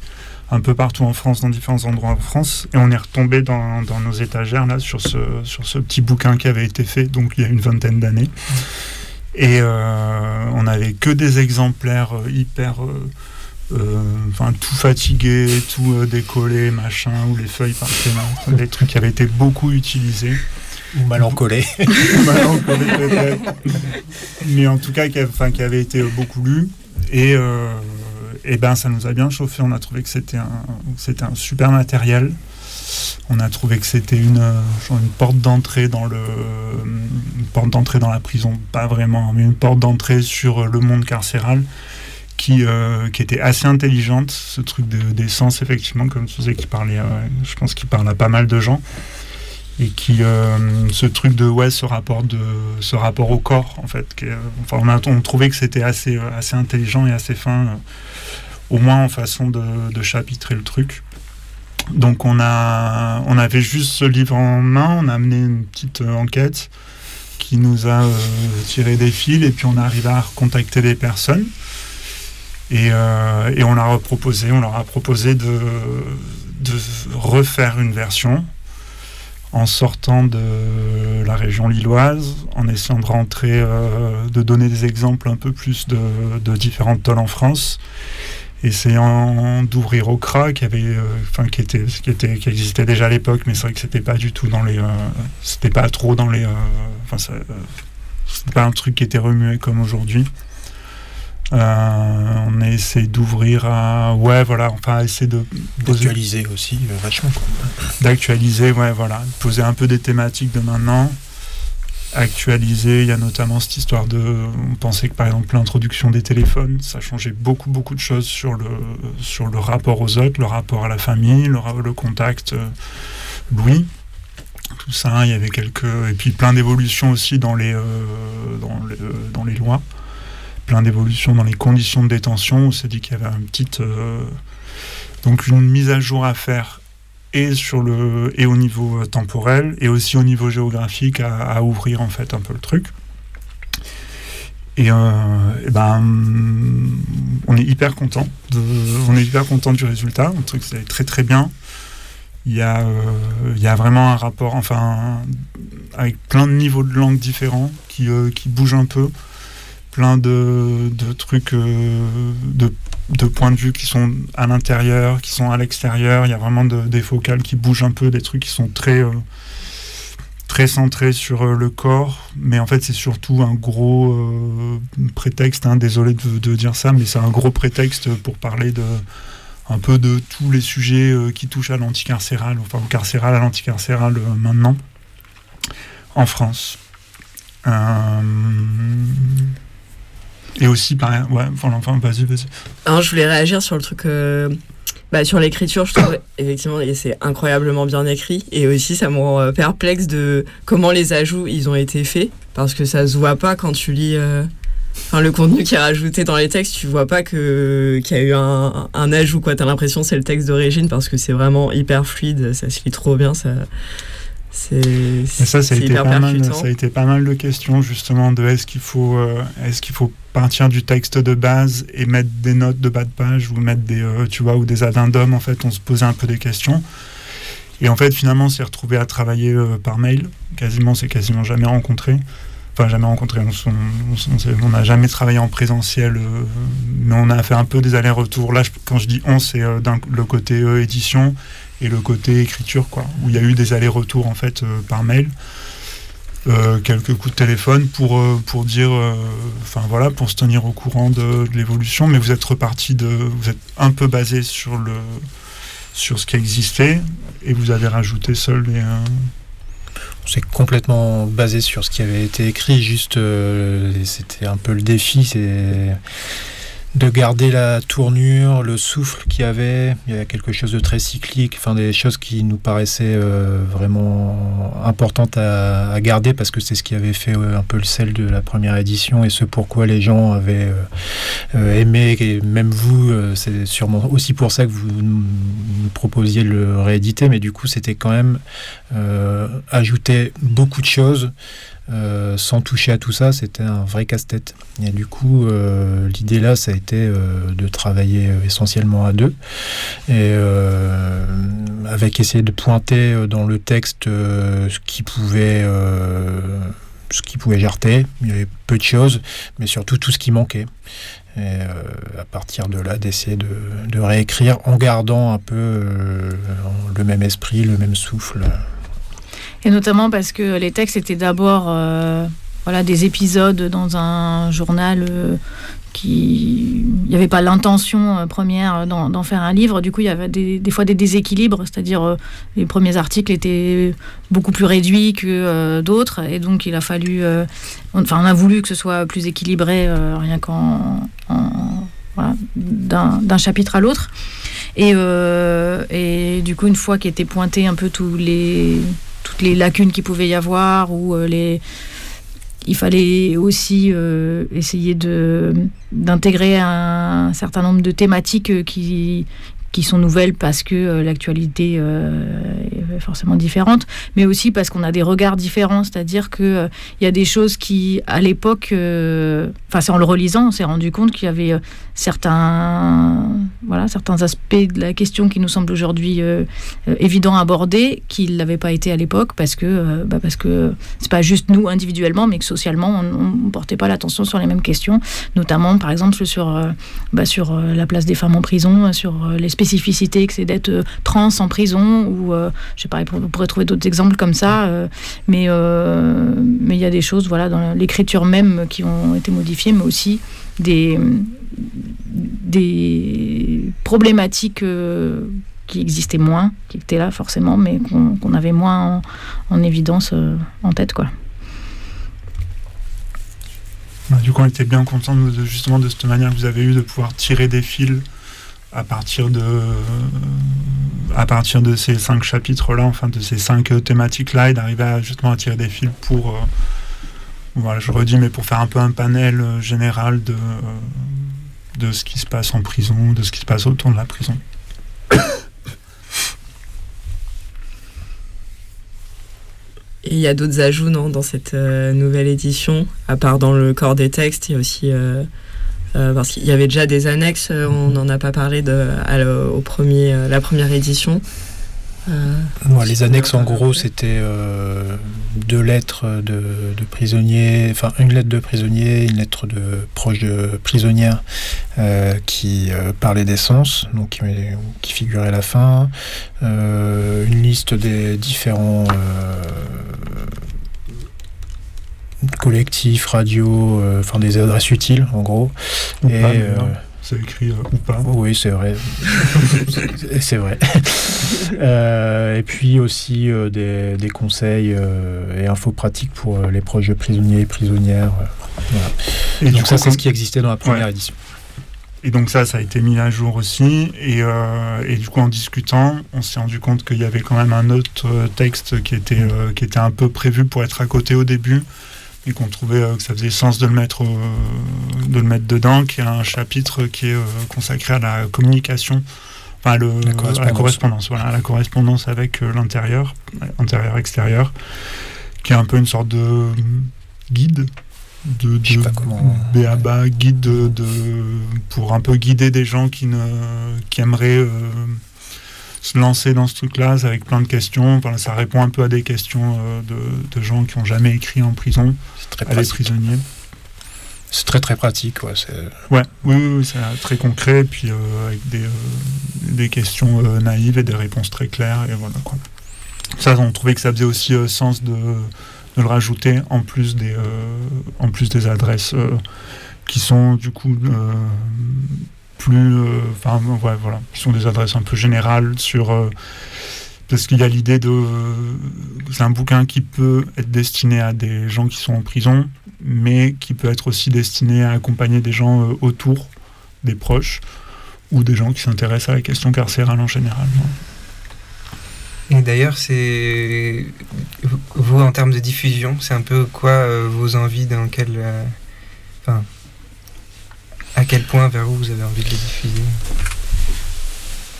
un peu partout en France, dans différents endroits en France. Et on est retombé dans, nos étagères, là, sur ce, sur ce petit bouquin qui avait été fait, donc il y a une vingtaine d'années. Et euh, on n'avait que des exemplaires euh, hyper. Euh, enfin, tout fatigué, tout décollé, machin, où les feuilles partaient. Des trucs qui avaient été beaucoup utilisés.
Ou mal encollés.
mal encollés peut-être. Mais en tout cas, qui, qui avait été beaucoup lus. Et et eh ben ça nous a bien chauffé. On a trouvé que c'était un, c'était un super matériel. On a trouvé que c'était une, euh, une porte d'entrée dans le, une porte d'entrée dans la prison, pas vraiment, mais une porte d'entrée sur le monde carcéral qui, euh, qui était assez intelligente. Ce truc d'essence, effectivement, comme tu disais, qui parlait, euh, je pense qu'il parle à pas mal de gens et qui ce truc de ouais ce rapport de ce rapport au corps en fait enfin on a on trouvait que c'était assez assez intelligent et assez fin au moins en façon de, chapitrer le truc. Donc on, a, on avait juste ce livre en main, on a amené une petite euh, enquête qui nous a euh, tiré des fils et puis on arrive à recontacter des personnes. Et, euh, et on a proposé, on leur a proposé de, de refaire une version en sortant de la région lilloise, en essayant de rentrer, de donner des exemples un peu plus de, de différentes tolles en France, essayant d'ouvrir Okra, qui avait, euh, enfin qui était, qui était, qui existait déjà à l'époque, mais c'est vrai que c'était pas du tout dans les, euh, c'était pas trop dans les, euh, enfin c'était pas un truc qui était remué comme aujourd'hui. Euh, on a essayé d'ouvrir à, ouais voilà, enfin essayer de poser-
D'actualiser aussi euh, vachement.
D'actualiser, ouais, voilà, poser un peu des thématiques de maintenant, actualiser. Il y a notamment cette histoire de, on pensait que par exemple l'introduction des téléphones, ça changeait beaucoup beaucoup de choses sur le sur le rapport aux autres, le rapport à la famille, le, contact euh, Louis. Tout ça, il y avait quelques et puis plein d'évolutions aussi dans les euh, dans, les, dans les lois, plein d'évolutions dans les conditions de détention. On s'est dit qu'il y avait une petite euh, donc une mise à jour à faire et sur le et au niveau euh, temporel et aussi au niveau géographique à, ouvrir en fait un peu le truc. Et, euh, ben on est hyper content on est hyper content du résultat. Un truc c'est très très bien. Il y a euh, il y a vraiment un rapport enfin avec plein de niveaux de langue différents qui qui bougent un peu, plein de, de trucs de de points de vue qui sont à l'intérieur, qui sont à l'extérieur. Il y a vraiment de- des focales qui bougent un peu, des trucs qui sont très, euh, centrés sur euh, le corps. Mais en fait, c'est surtout un gros euh, prétexte. hein. désolé de, dire ça, mais c'est un gros prétexte pour parler un peu de tous les sujets qui touchent à l'anticarcéral, enfin au carcéral, à l'anticarcéral maintenant en France. Et aussi, par, ouais, enfin, vas-y, vas-y.
Alors, je voulais réagir sur le truc. euh, bah, sur l'écriture, je trouve effectivement et c'est incroyablement bien écrit. Et aussi, ça me rend euh, perplexe de comment les ajouts ils ont été faits. Parce que ça se voit pas quand tu lis. euh, Enfin, le contenu qui est rajouté dans les textes, tu vois pas que qu'il y a eu un, un ajout. quoi. T'as l'impression que c'est le texte d'origine parce que c'est vraiment hyper fluide, ça se lit trop bien. Ça, c'est
ça, ça a, été pas mal, ça a été pas mal de questions justement de est-ce qu'il faut, euh, est-ce qu'il faut partir du texte de base et mettre des notes de bas de page ou mettre des, euh, tu vois, ou des addendums. En fait, on se posait un peu des questions. Et en fait, finalement, on s'est retrouvé à travailler euh, par mail. Quasiment, c'est quasiment jamais rencontré. Enfin, jamais rencontré. On n'a jamais travaillé en présentiel, euh, mais on a fait un peu des allers-retours. Là, quand je dis on, c'est le côté édition et le côté écriture, quoi, où il y a eu des allers-retours en fait par mail. Euh, quelques coups de téléphone pour, euh, pour dire, euh, enfin voilà, pour se tenir au courant de, l'évolution, mais vous êtes reparti de, vous êtes un peu basé sur le, sur ce qui existait. Et vous avez rajouté seul les,
C'est complètement basé sur ce qui avait été écrit, juste c'était un peu le défi, c'est de garder la tournure, le souffle qu'il y avait. Il y a quelque chose de très cyclique, enfin des choses qui nous paraissaient euh, vraiment importantes à, garder parce que c'est ce qui avait fait euh, un peu le sel de la première édition et ce pourquoi les gens avaient euh, aimé, et même vous, c'est sûrement aussi pour ça que vous nous proposiez de le rééditer, mais du coup c'était quand même ajouter beaucoup de choses euh, sans toucher à tout ça, c'était un vrai casse-tête. Et du coup, euh, l'idée là, ça a été euh, de travailler essentiellement à deux, et avec essayer de pointer dans le texte ce qui pouvait, ce qui pouvait jarter. Il y avait peu de choses, mais surtout tout ce qui manquait. Et à partir de là, d'essayer de, réécrire en gardant un peu le même esprit, le même souffle.
Et notamment parce que les textes étaient d'abord euh, voilà, des épisodes dans un journal euh, qui. Il n'y avait pas l'intention euh, première d'en faire un livre. Du coup, il y avait des, fois des déséquilibres, c'est-à-dire les premiers articles étaient beaucoup plus réduits que d'autres. Et donc, il a fallu. enfin, on a voulu que ce soit plus équilibré, rien qu'en. en- voilà, d'un chapitre à l'autre. Et, et du coup, une fois qu'étaient pointés un peu tous les, les lacunes qu'il pouvait y avoir, ou euh, les, il fallait aussi euh, essayer d'intégrer un, certain nombre de thématiques euh, qui sont nouvelles parce que l'actualité forcément différentes, mais aussi parce qu'on a des regards différents, c'est-à-dire que il y a des choses qui, à l'époque, enfin c'est en le relisant, on s'est rendu compte qu'il y avait certains, voilà, certains aspects de la question qui nous semblent aujourd'hui évidents à aborder, qui ne l'avaient pas été à l'époque, parce que bah parce c'est pas juste nous individuellement, mais que socialement on ne portait pas l'attention sur les mêmes questions, notamment par exemple sur, bah, sur la place des femmes en prison, sur les spécificités que c'est d'être trans en prison, ou je sais pas, on pourrait trouver d'autres exemples comme ça, mais mais il y a des choses voilà, dans l'écriture même qui ont été modifiées, mais aussi des, des problématiques qui existaient moins, qui étaient là forcément, mais qu'on avait moins en, évidence en tête. quoi.
Bah, du coup, on était bien content de, justement de cette manière que vous avez eu de pouvoir tirer des fils à partir de, à partir de ces cinq chapitres-là, enfin de ces cinq thématiques-là, et d'arriver justement à tirer des fils pour, euh, voilà, je redis, mais pour faire un peu un panel euh, général de, de ce qui se passe en prison, de ce qui se passe autour de la prison.
Il y a d'autres ajouts non, dans cette euh, nouvelle édition, à part dans le corps des textes, il y a aussi euh, parce qu'il y avait déjà des annexes, euh, on n'en a pas parlé de, au premier, euh, la première édition.
les annexes, en gros, c'était deux lettres de, prisonniers, enfin une lettre de prisonnier, une lettre de proche de prisonnière qui parlait d'essence, donc qui, qui, figurait à la fin, une liste des différents collectif, radio, euh, enfin des adresses utiles en gros.
et c'est écrit euh, ou pas.
Oui, c'est vrai. c'est vrai. Euh, et puis aussi des, des, conseils et infos pratiques pour les projets prisonniers et prisonnières. Et, donc ça, c'est ce qui existait dans la première édition.
Et donc ça, ça a été mis à jour aussi. Et, et du coup, en discutant, on s'est rendu compte qu'il y avait quand même un autre texte qui était, qui était un peu prévu pour être à côté au début, et qu'on trouvait euh, que ça faisait sens de le mettre, de le mettre dedans, qui est un chapitre qui est euh, consacré à la communication, enfin le, la correspondance. à la correspondance, voilà, la correspondance avec euh, l'intérieur, intérieur-extérieur, qui est un peu une sorte de guide de, de guide de, pour un peu guider des gens qui, ne, qui aimeraient se lancer dans ce truc-là avec plein de questions. ça répond un peu à des questions euh, de, gens qui n'ont jamais écrit en prison, très à des prisonniers.
C'est très très pratique, ouais.
Ouais, oui, oui, c'est très concret, puis euh, avec des, euh, des questions naïves et des réponses très claires, et voilà quoi. Ça, on trouvait que ça faisait aussi sens de, de, le rajouter en plus des, en plus des adresses qui sont du coup plus, euh, enfin voilà, qui sont des adresses un peu générales sur euh, parce qu'il y a l'idée de c'est un bouquin qui peut être destiné à des gens qui sont en prison, mais qui peut être aussi destiné à accompagner des gens euh, autour, des proches ou des gens qui s'intéressent à la question carcérale en général.
Et d'ailleurs, c'est vous en termes de diffusion, c'est un peu quoi vos envies dans quel, à quel point, vers où vous avez envie de les diffuser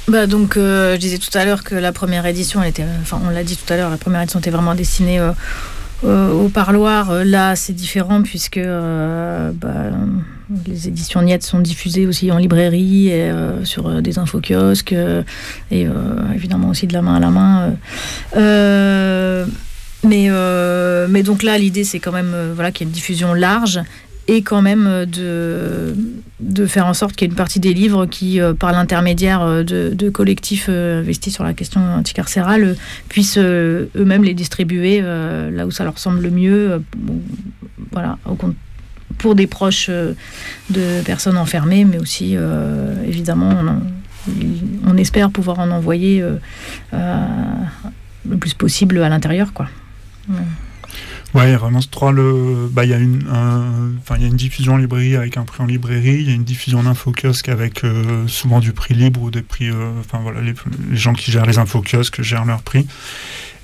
bah donc, euh, je disais tout à l'heure que la première édition, elle était, enfin, on l'a dit tout à l'heure, la première édition était vraiment destinée euh, euh, au parloir. Là, c'est différent puisque bah, les éditions Niette sont diffusées aussi en librairie et sur des infokiosques et évidemment aussi de la main à la main. mais, mais donc là, l'idée, c'est quand même voilà, qu'il y ait une diffusion large et quand même euh, de, de faire en sorte qu'il y ait une partie des livres qui, euh, par l'intermédiaire euh, de, collectifs investis sur la question anticarcérale, puissent eux-mêmes les distribuer là où ça leur semble le mieux, voilà, pour des proches de personnes enfermées, mais aussi, évidemment, on, espère pouvoir en envoyer le plus possible à l'intérieur, quoi.
Il y a vraiment trois. Le, bah, il y a une, il y a une diffusion en librairie avec un prix en librairie. Il y a une diffusion en infokiosque avec euh, souvent du prix libre ou des prix. Euh, enfin voilà, les, gens qui gèrent les infokiosques gèrent leur prix.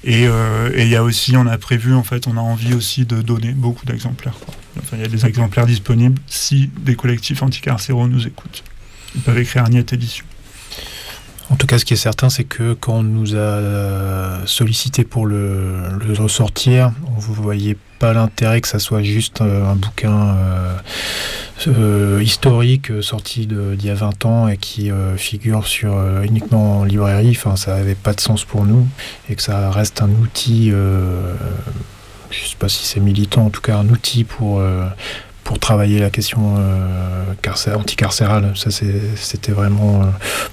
Euh, et il y a aussi, on a prévu, en fait, on a envie aussi de donner beaucoup d'exemplaires. Enfin, il y a des exemplaires disponibles si des collectifs anticarcéraux nous écoutent. Ils peuvent écrire Niet Édition.
En tout cas, ce qui est certain, c'est que quand on nous a sollicité pour le, ressortir, on ne voyait pas l'intérêt que ça soit juste un bouquin euh, historique sorti d'il y a 20 ans et qui euh, figure sur euh, uniquement en librairie. Enfin, ça n'avait pas de sens pour nous et que ça reste un outil. je ne sais pas si c'est militant, en tout cas un outil pour pour travailler la question euh, anticarcérale. Ça, c'était vraiment.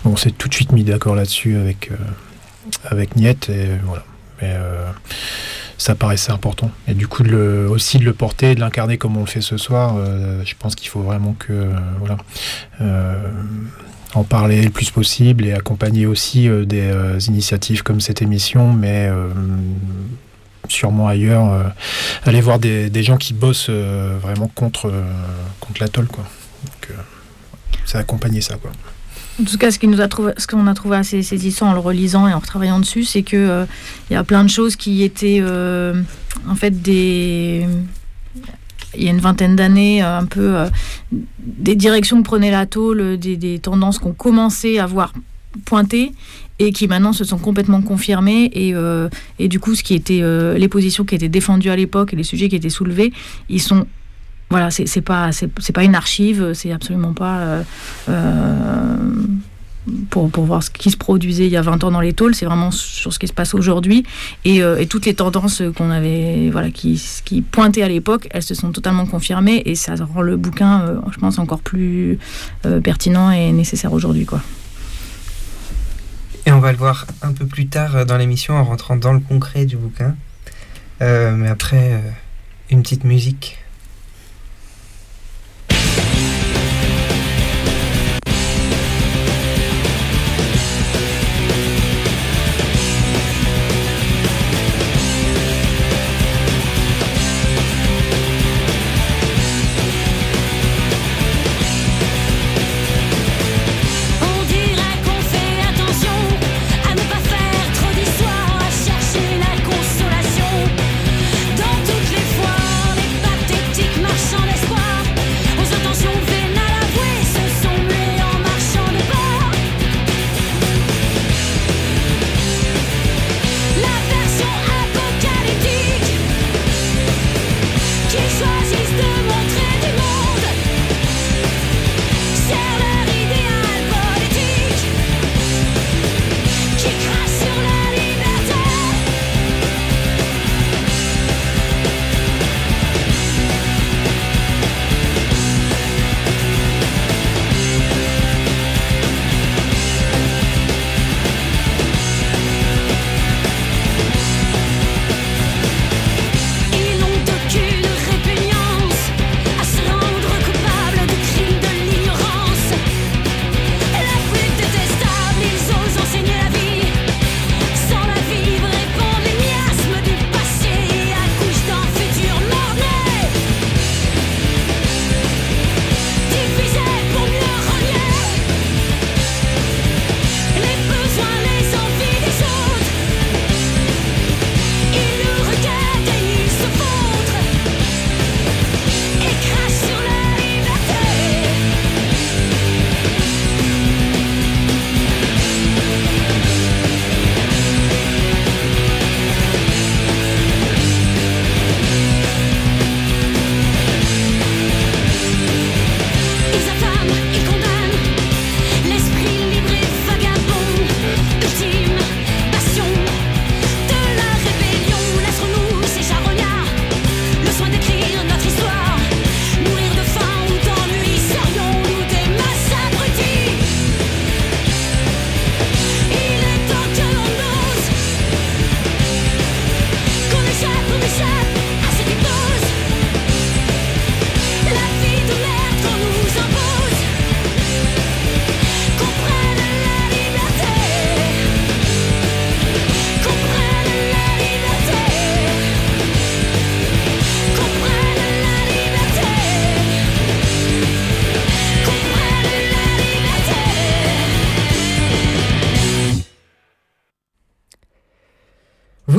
bon, on s'est tout de suite mis d'accord là-dessus avec, avec Niette. Et voilà. Mais ça paraissait important. Et du coup, de aussi de le porter, de l'incarner comme on le fait ce soir, euh, je pense qu'il faut vraiment que euh, voilà, euh, en parler le plus possible et accompagner aussi des initiatives comme cette émission, mais sûrement ailleurs, aller voir des, des, gens qui bossent vraiment contre, contre l'atoll. Quoi. Donc, accompagner ça. Quoi.
En tout cas, ce qu'on a trouvé, assez saisissant en le relisant et en retravaillant dessus, c'est euh, il y a plein de choses qui étaient euh, en fait des il y a une vingtaine d'années, euh, un peu des directions que prenait la tôle, des, tendances qu'on commençait à voir pointer et qui maintenant se sont complètement confirmées et, et du coup ce qui était les positions qui étaient défendues à l'époque et les sujets qui étaient soulevés ils sont voilà, c'est pas c'est pas une archive, c'est absolument pas euh, euh, pour, pour, voir ce qui se produisait il y a 20 ans dans les tôles, c'est vraiment sur ce qui se passe aujourd'hui et, euh, et, toutes les tendances qu'on avait voilà qui, qui pointaient à l'époque, elles se sont totalement confirmées et ça rend le bouquin, je pense, encore plus pertinent et nécessaire aujourd'hui quoi.
Et on va le voir un peu plus tard dans l'émission en rentrant dans le concret du bouquin. mais après, une petite musique.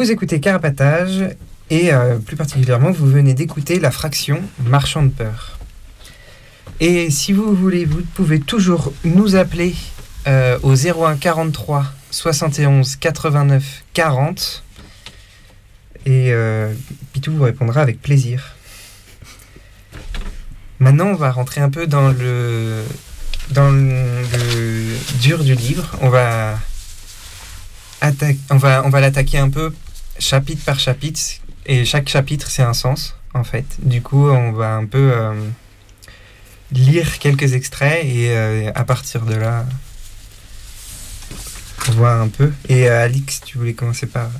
Vous écoutez Carapatage et euh, plus particulièrement vous venez d'écouter la fraction Marchand de peur. Et si vous voulez, vous pouvez toujours nous appeler
euh, au 01 43 71 89 40. Et euh, Pitou vous répondra avec plaisir. Maintenant, on va rentrer un peu dans le, dans le dur du livre. On va, atta- on va, on va l'attaquer un peu chapitre par chapitre. Et chaque chapitre, c'est un sens, en fait. Du coup, on va un peu euh, lire quelques extraits et euh, à partir de là, voir un peu. Et euh, Alix, tu voulais commencer par.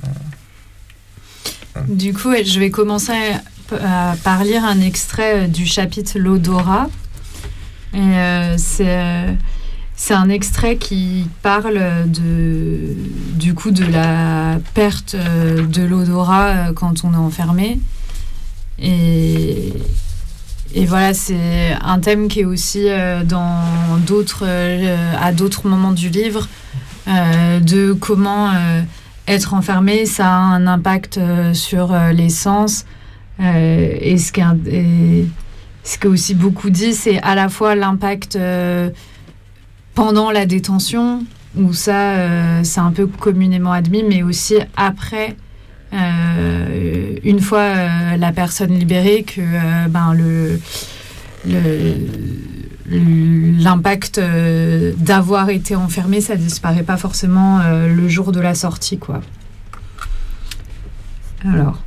euh,
Du coup, je vais commencer par lire un extrait du chapitre L'odorat. Et c'est c'est un extrait qui parle de, du coup de la perte euh, de l'odorat euh, quand on est enfermé. Et, et voilà, c'est un thème qui est aussi euh, dans d'autres, à d'autres moments du livre, de comment être enfermé, ça a un impact sur les sens. Et ce qui ce que aussi beaucoup dit, c'est à la fois l'impact pendant la détention, où ça, euh, c'est un peu communément admis, mais aussi après, euh, une fois euh, la personne libérée, que ben, le, l'impact d'avoir été enfermé, ça disparaît pas forcément le jour de la sortie, quoi. Alors.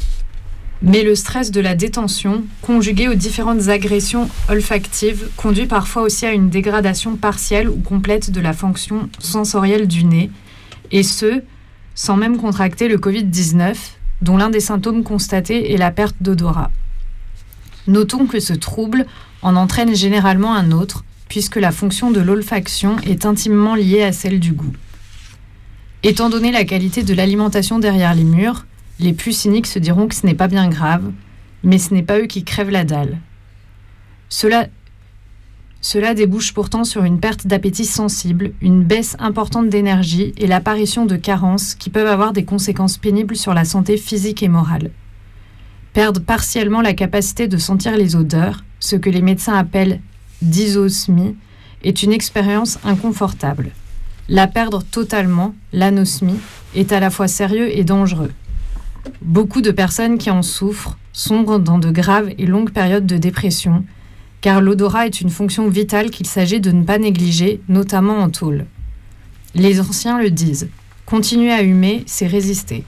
Mais le stress de la détention, conjugué aux différentes agressions olfactives, conduit parfois aussi à une dégradation partielle ou complète de la fonction sensorielle du nez, et ce, sans même contracter le Covid-19, dont l'un des symptômes constatés est la perte d'odorat. Notons que ce trouble en entraîne généralement un autre, puisque la fonction de l'olfaction est intimement liée à celle du goût. Étant donné la qualité de l'alimentation derrière les murs, les plus cyniques se diront que ce n'est pas bien grave, mais ce n'est pas eux qui crèvent la dalle. Cela, débouche pourtant sur une perte d'appétit sensible, une baisse importante d'énergie et l'apparition de carences qui peuvent avoir des conséquences pénibles sur la santé physique et morale. Perdre partiellement la capacité de sentir les odeurs, ce que les médecins appellent dysosmie, est une expérience inconfortable. La perdre totalement, l'anosmie, est à la fois sérieux et dangereux. Beaucoup de personnes qui en souffrent sombrent dans de graves et longues périodes de dépression, car l'odorat est une fonction vitale qu'il s'agit de ne pas négliger, notamment en tôle. Les anciens le disent, continuer à humer, c'est résister.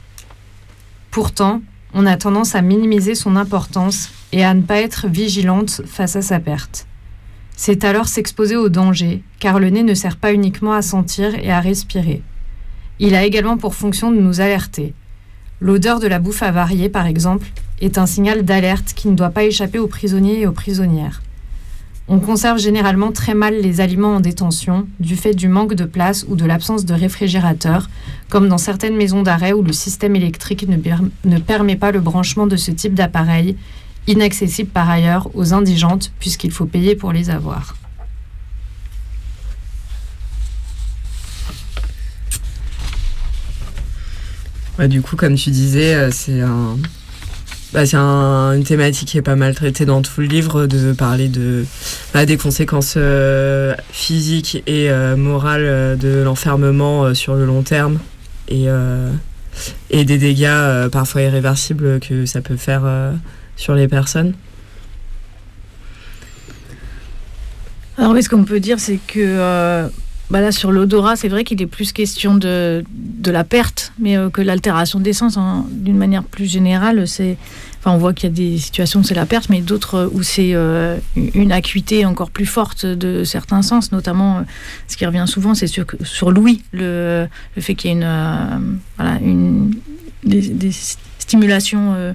Pourtant, on a tendance à minimiser son importance et à ne pas être vigilante face à sa perte. C'est alors s'exposer au danger, car le nez ne sert pas uniquement à sentir et à respirer. Il a également pour fonction de nous alerter. L'odeur de la bouffe avariée, par exemple, est un signal d'alerte qui ne doit pas échapper aux prisonniers et aux prisonnières. On conserve généralement très mal les aliments en détention du fait du manque de place ou de l'absence de réfrigérateur, comme dans certaines maisons d'arrêt où le système électrique ne, ne permet pas le branchement de ce type d'appareil, inaccessible par ailleurs aux indigentes puisqu'il faut payer pour les avoir.
Ouais, du coup, comme tu disais, euh, c'est un, bah, c'est un- une thématique qui est pas mal traitée dans tout le livre, de parler de, bah, des conséquences euh, physiques et euh, morales de l'enfermement sur le long terme et, et des dégâts parfois irréversibles que ça peut faire sur les personnes.
Alors oui, ce qu'on peut dire, c'est que bah là, sur l'odorat, c'est vrai qu'il est plus question de, de la perte, mais euh, que l'altération des sens, en- d'une manière plus générale, c'est. Enfin, on voit qu'il y a des situations où c'est la perte, mais d'autres euh, où c'est euh, une acuité encore plus forte de certains sens, notamment ce qui revient souvent, c'est sur, sur l'ouïe, le, le fait qu'il y ait une, des stimulations euh,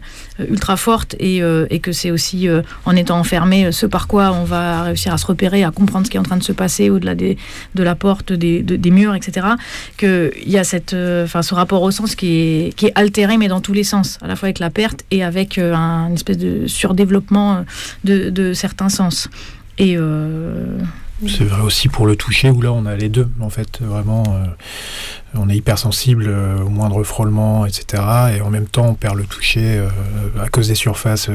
ultra fortes et, euh, et que c'est aussi euh, en étant enfermé ce par quoi on va réussir à se repérer, à comprendre ce qui est en train de se passer au-delà des, de la porte, des, de- des murs, etc. Qu'il y a cette, enfin, ce rapport au sens qui est, qui est altéré, mais dans tous les sens, à la fois avec la perte et avec un une espèce de surdéveloppement de, de certains sens. Et,
C'est vrai aussi pour le toucher, où là on a les deux, en fait, vraiment, euh, on est hypersensible euh, au moindre frôlement, etc. Et en même temps, on perd le toucher euh, à cause des surfaces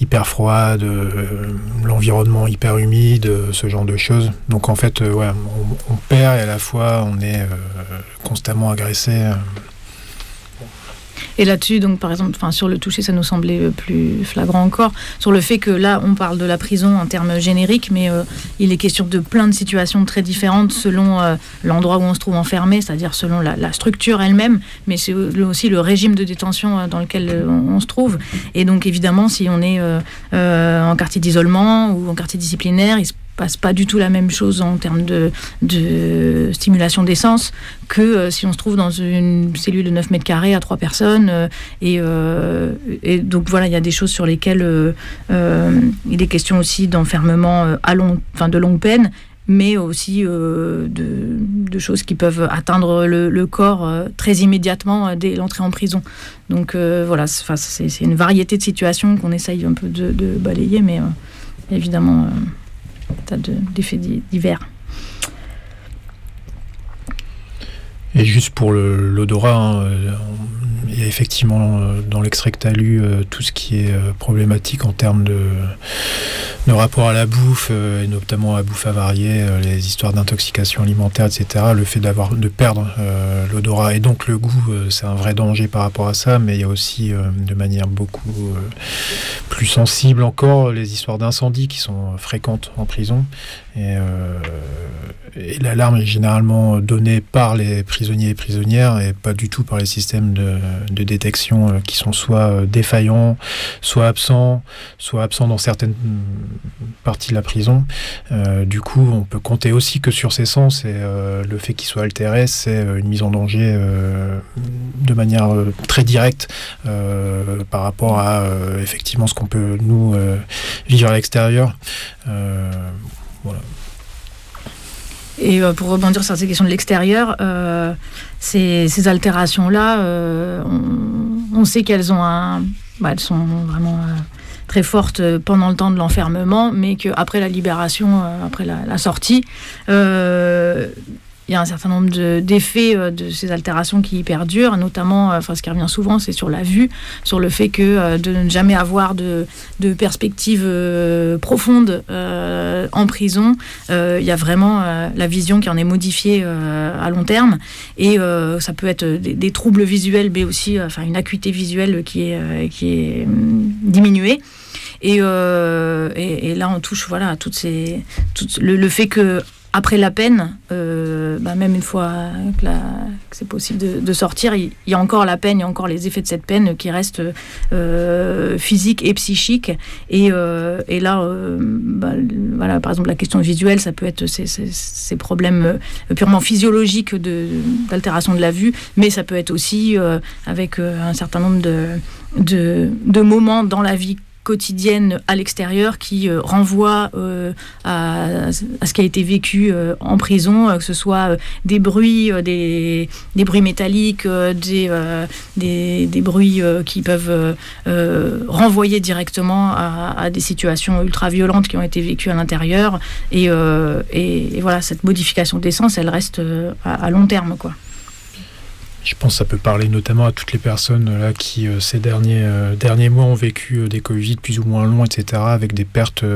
hyper froides, l'environnement hyper humide, ce genre de choses. Donc en fait, ouais, on, perd et à la fois on est constamment agressé.
Et là-dessus, donc par exemple, sur le toucher, ça nous semblait euh, plus flagrant encore. Sur le fait que là, on parle de la prison en termes génériques, mais euh, il est question de plein de situations très différentes selon euh, l'endroit où on se trouve enfermé, c'est-à-dire selon la, structure elle-même, mais c'est aussi le régime de détention dans lequel on, se trouve. Et donc évidemment, si on est en quartier d'isolement ou en quartier disciplinaire, il passe pas du tout la même chose en termes de, stimulation d'essence que euh, si on se trouve dans une cellule de 9 mètres carrés à trois personnes. euh, et, euh, et donc voilà, il y a des choses sur lesquelles il est question aussi d'enfermement à long, enfin de longue peine mais aussi de, choses qui peuvent atteindre le, corps très immédiatement dès l'entrée en prison. Donc voilà, c'est une variété de situations qu'on essaye un peu de, de balayer, mais évidemment, tas de- d'effets di- divers.
Et juste pour l'odorat, hein, euh, il y a effectivement euh, dans l'extrait que tu as lu euh, tout ce qui est problématique en termes de, rapport à la bouffe, et notamment à la bouffe avariée, les histoires d'intoxication alimentaire, etc. Le fait d'avoir de perdre l'odorat et donc le goût, c'est un vrai danger par rapport à ça, mais il y a aussi de manière beaucoup plus sensible encore les histoires d'incendie qui sont fréquentes en prison. Et, et l'alarme est généralement donnée par les prisonniers et prisonnières et pas du tout par les systèmes de, détection euh, qui sont soit euh, défaillants, soit absents, soit absents dans certaines parties de la prison. Euh, du coup, on peut compter aussi que sur ces sens et le fait qu'ils soient altérés, c'est une mise en danger de manière très directe par rapport à effectivement ce qu'on peut nous vivre à l'extérieur.
Et euh, pour rebondir sur ces questions de l'extérieur, euh, ces, altérations-là, euh, on, sait qu'elles ont un, bah, elles sont vraiment très fortes pendant le temps de l'enfermement, mais qu'après la libération, après la, sortie, il y a un certain nombre de- d'effets euh, de, ces altérations qui perdurent, notamment, euh, enfin, ce qui revient souvent, c'est sur la vue, sur le fait que euh, de ne jamais avoir de, de perspective profonde en prison, il y a vraiment la vision qui en est modifiée à long terme, et ça peut être des, troubles visuels, mais aussi enfin, une acuité visuelle qui est, hum, diminuée. Et, là, on touche voilà, à toutes ces, le fait que après la peine, euh, bah, même une fois que, c'est possible de, sortir, il, y a encore la peine, il y a encore les effets de cette peine qui restent euh, physiques et psychiques. Et, euh, là, bah, voilà, par exemple, la question visuelle, ça peut être ces, problèmes purement physiologiques d'altération de, la vue, mais ça peut être aussi avec un certain nombre de moments dans la vie quotidienne à l'extérieur qui euh, renvoient euh, à, ce qui a été vécu euh, en prison, que ce soit des bruits, des, bruits métalliques, des, des, bruits qui peuvent renvoyer directement à, des situations ultra violentes qui ont été vécues à l'intérieur. Et, voilà, cette modification d'essence, elle reste à, à long terme, quoi.
Je pense que ça peut parler notamment à toutes les personnes euh, là qui euh, ces derniers euh, derniers mois ont vécu des Covid plus ou moins longs, etc. Avec des pertes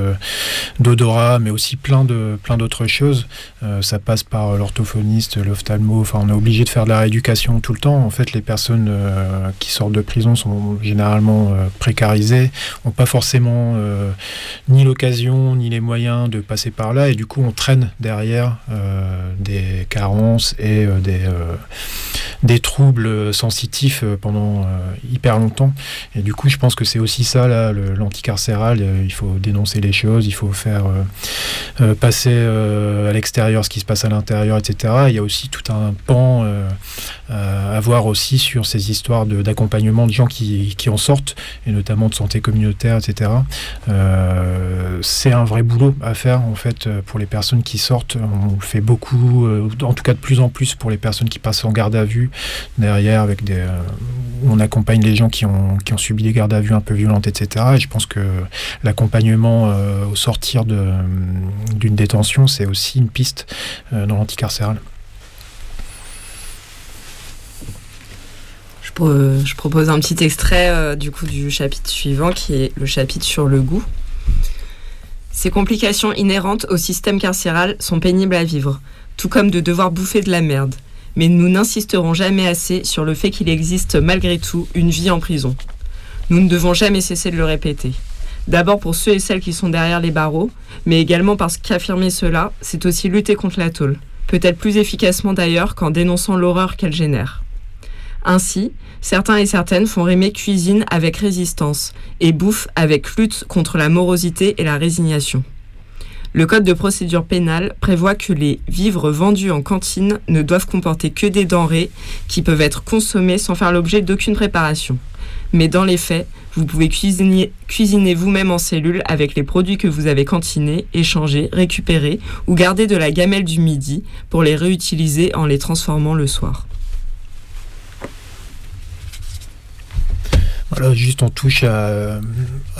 d'odorat, mais aussi plein de plein d'autres choses. Ça passe par l'orthophoniste, l'ophtalmo. Enfin, on est obligé de faire de la rééducation tout le temps. En fait, les personnes qui sortent de prison sont généralement précarisées, ont pas forcément ni l'occasion ni les moyens de passer par là, et du coup, on traîne derrière des carences et des des troubles sensitifs euh, pendant euh, hyper longtemps. Et du coup, je pense que c'est aussi ça, là, l'anticarcéral. Euh, il faut dénoncer les choses, il faut faire euh, euh, passer euh, à l'extérieur ce qui se passe à l'intérieur, etc. Il y a aussi tout un pan euh, à voir aussi sur ces histoires d'accompagnement de, gens qui, qui en sortent, et notamment de santé communautaire, etc. Euh, c'est un vrai boulot à faire, en fait, euh, pour les personnes qui sortent. On fait beaucoup, euh, en tout cas de plus en plus pour les personnes qui passent en garde à vue derrière avec des, euh, on accompagne les gens qui ont, qui ont subi des gardes à vue un peu violentes, etc. Et je pense que l'accompagnement au sortir d'une détention, c'est aussi une piste dans l'anticarcéral.
Je, propose un petit extrait du coup du chapitre suivant qui est le chapitre sur le goût. Ces complications inhérentes au système carcéral sont pénibles à vivre, tout comme de devoir bouffer de la merde. Mais nous n'insisterons jamais assez sur le fait qu'il existe malgré tout une vie en prison. Nous ne devons jamais cesser de le répéter. D'abord pour ceux et celles qui sont derrière les barreaux, mais également parce qu'affirmer cela, c'est aussi lutter contre la tôle, peut-être plus efficacement d'ailleurs qu'en dénonçant l'horreur qu'elle génère. Ainsi, certains et certaines font rimer cuisine avec résistance et bouffe avec lutte contre la morosité et la résignation. Le Code de procédure pénale prévoit que les vivres vendus en cantine ne doivent comporter que des denrées qui peuvent être consommées sans faire l'objet d'aucune préparation. Mais dans les faits, vous pouvez cuisiner, vous-même en cellule avec les produits que vous avez cantinés, échangés, récupérés ou gardés de la gamelle du midi pour les réutiliser en les transformant le soir.
Voilà, juste on touche à euh,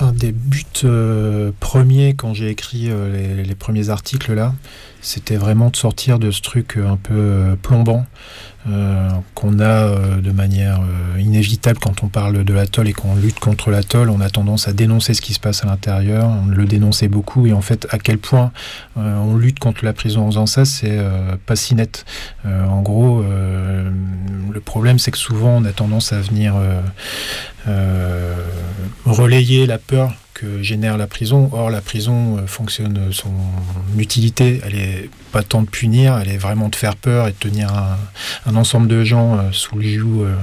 un des buts euh, premiers quand j'ai écrit euh, les, premiers articles là. C'était vraiment de sortir de ce truc un peu plombant euh, qu'on a euh, de manière euh, inévitable quand on parle de l'atoll et qu'on lutte contre l'atoll. On a tendance à dénoncer ce qui se passe à l'intérieur, on le dénonçait beaucoup et en fait à quel point on lutte contre la prison en faisant ça, c'est pas si net. en gros, le problème c'est que souvent on a tendance à venir relayer la peur génère la prison. Or, la prison euh, fonctionne, son utilité, elle est pas tant de punir, elle est vraiment de faire peur et de tenir un, ensemble de gens euh, sous le joug, euh,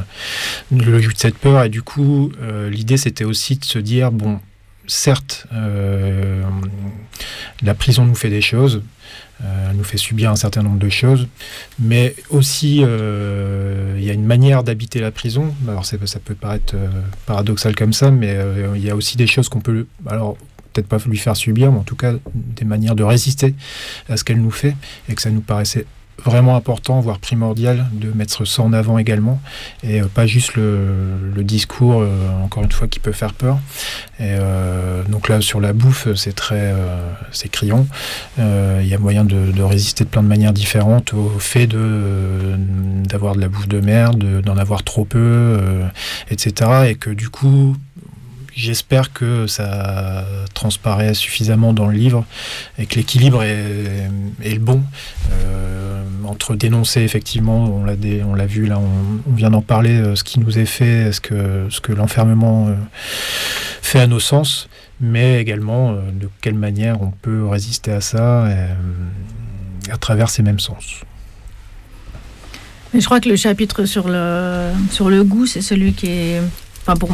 de cette peur. Et du coup, l'idée, c'était aussi de se dire, bon, certes, la prison nous fait des choses, euh, elle nous fait subir un certain nombre de choses, mais aussi euh, il y a une manière d'habiter la prison. Alors ça peut paraître euh, paradoxal comme ça, mais il y a aussi des choses qu'on peut, alors peut-être pas lui faire subir, mais en tout cas des manières de résister à ce qu'elle nous fait, et que ça nous paraissait vraiment important, voire primordial, de mettre ça en avant également, et euh, pas juste le, discours, euh, encore une fois, qui peut faire peur. Euh, donc là, sur la bouffe, c'est très, c'est criant. Il y a moyen de, résister de plein de manières différentes au fait de d'avoir de la bouffe de merde, d'en avoir trop peu, etc. Et que du coup, J'espère que ça transparaît suffisamment dans le livre et que l'équilibre est, le bon euh, entre dénoncer effectivement, on l'a, vu là, on, vient d'en parler, euh, ce qui nous est fait, ce que, l'enfermement euh, fait à nos sens, mais également de quelle manière on peut résister à ça à travers ces mêmes sens.
je crois que le chapitre sur le goût, c'est celui qui est pour,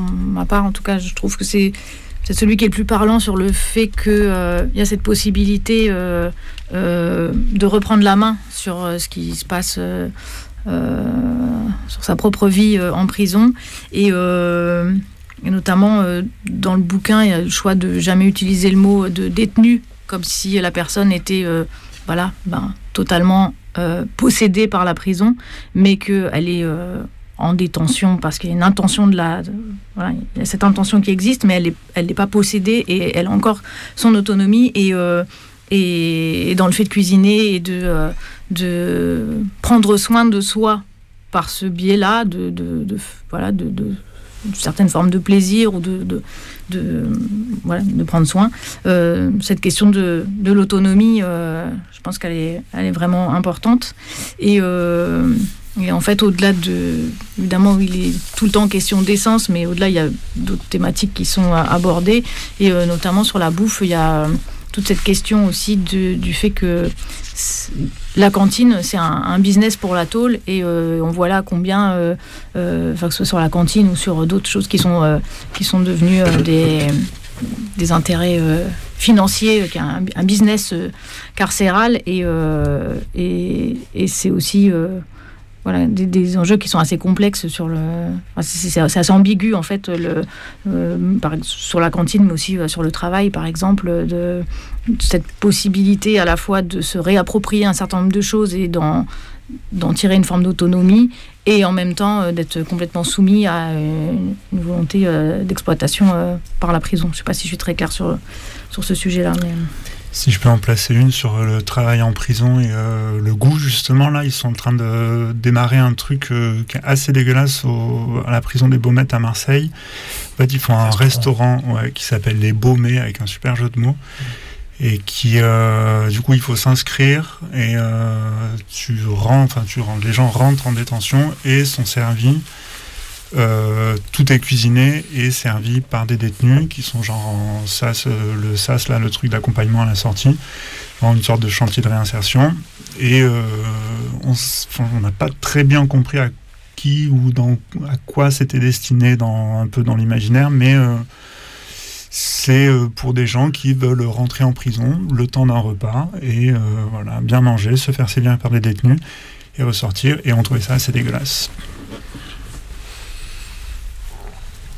ma part en tout cas, je trouve que c'est celui qui est le plus parlant sur le fait qu'il euh, y a cette possibilité euh, euh, de reprendre la main sur ce qui se passe sur sa propre vie en prison. Et, notamment, dans le bouquin, il y a le choix de jamais utiliser le mot de détenu, comme si la personne était voilà, ben, totalement possédée par la prison, mais qu'elle est en détention parce qu'il y a une intention de la. cette intention qui existe, mais elle n'est elle pas possédée et elle a encore son autonomie. Et, euh, et, dans le fait de cuisiner et de, euh, de prendre soin de soi par ce biais-là, de, de, voilà, de, de, certaines formes de plaisir ou de, de, de, voilà, de prendre soin. Euh, cette question de, de l'autonomie, je pense qu'elle est, elle est vraiment importante. Et. Et en fait, au-delà de. Évidemment, il est tout le temps question d'essence, mais au-delà, il y a d'autres thématiques qui sont abordées. Et euh, notamment sur la bouffe, il y a toute cette question aussi du fait que la cantine, c'est un, business pour la tôle. Et euh, on voit là combien, euh, enfin, que ce soit sur la cantine ou sur d'autres choses qui sont, qui sont devenues des, des intérêts est un, business carcéral. Et, et c'est aussi voilà, des, enjeux qui sont assez complexes sur le. c'est assez ambigu en fait, le, euh, sur la cantine, mais aussi euh, sur le travail, par exemple, de, cette possibilité à la fois de se réapproprier un certain nombre de choses et d'en tirer une forme d'autonomie et en même temps d'être complètement soumis à une volonté d'exploitation par la prison. Je ne sais pas si je suis très claire sur, sur ce sujet-là. Mais...
Si je peux en placer une sur le travail en prison et euh, le goût, justement, là, ils sont en train de démarrer un truc euh, qui est assez dégueulasse à la prison des Baumettes à Marseille. En fait, ils font un restaurant qui s'appelle Les Baumets, avec un super jeu de mots. Et qui, euh, du coup, il faut s'inscrire et tu rentres, enfin, tu rentres, les gens rentrent en détention et sont servis euh, tout est cuisiné et servi par des détenus qui sont genre en SAS, euh, le SAS, là, le truc d'accompagnement à la sortie, en une sorte de chantier de réinsertion. Et euh, on n'a pas très bien compris à qui ou à quoi c'était destiné dans, un peu dans l'imaginaire, mais c'est pour des gens qui veulent rentrer en prison le temps d'un repas et voilà, bien manger, se faire sévir par des détenus et ressortir. Et on trouvait ça assez dégueulasse.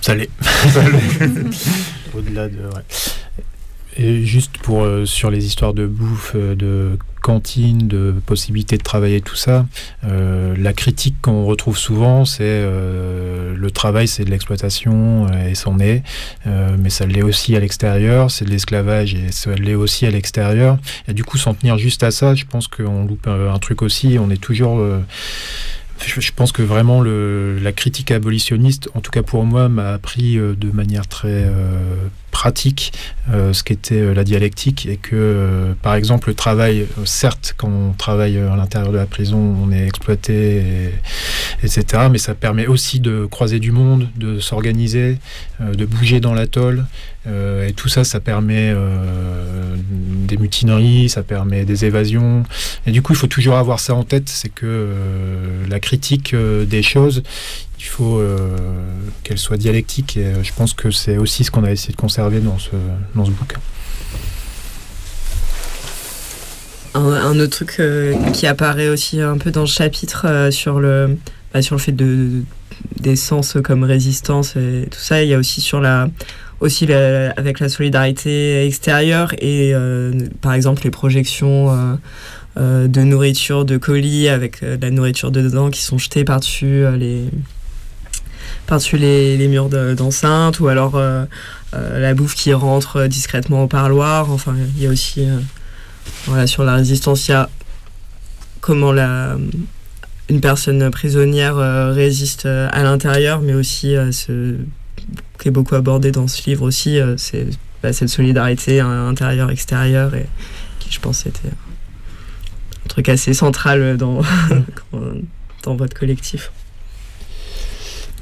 Ça l'est. Au-delà de. Et juste pour euh, sur les histoires de bouffe, euh, de cantine, de possibilité de travailler, tout ça, euh, la critique qu'on retrouve souvent, c'est le travail, c'est de l'exploitation et c'en est, mais ça l'est aussi à l'extérieur, c'est de l'esclavage et ça l'est aussi à l'extérieur. Et du coup, s'en tenir juste à ça, je pense qu'on loupe un, truc aussi. On est toujours je, pense que vraiment le, la critique abolitionniste, en tout cas pour moi, m'a appris euh, de manière très euh, pratique euh, ce qu'était la dialectique et que, par exemple, le travail, certes, quand on travaille à l'intérieur de la prison, on est exploité, etc., mais ça permet aussi de croiser du monde, de s'organiser, de bouger dans l'atoll, et tout ça, ça permet des mutineries, ça permet des évasions, et du coup, il faut toujours avoir ça en tête, c'est que la critique euh, des choses, il faut euh, qu'elle soit dialectique. Et euh, je pense que c'est aussi ce qu'on a essayé de conserver dans ce, dans ce bouquin.
Un, autre truc qui apparaît aussi un peu dans le chapitre sur, le, bah, sur le fait de, des sens comme résistance et tout ça, il y a aussi sur la aussi avec la solidarité extérieure et par exemple les projections euh, de nourriture, de colis avec euh, de la nourriture dedans qui sont jetés par-dessus euh, les par-dessus les, les, murs d'enceinte ou alors la bouffe qui rentre discrètement au parloir. Enfin, il y a aussi voilà, sur la résistance, il y a comment la, une personne prisonnière résiste à l'intérieur, mais aussi ce qui est beaucoup abordé dans ce livre aussi, c'est bah, cette solidarité intérieure-extérieure et qui je pense était un truc assez central dans, dans votre collectif.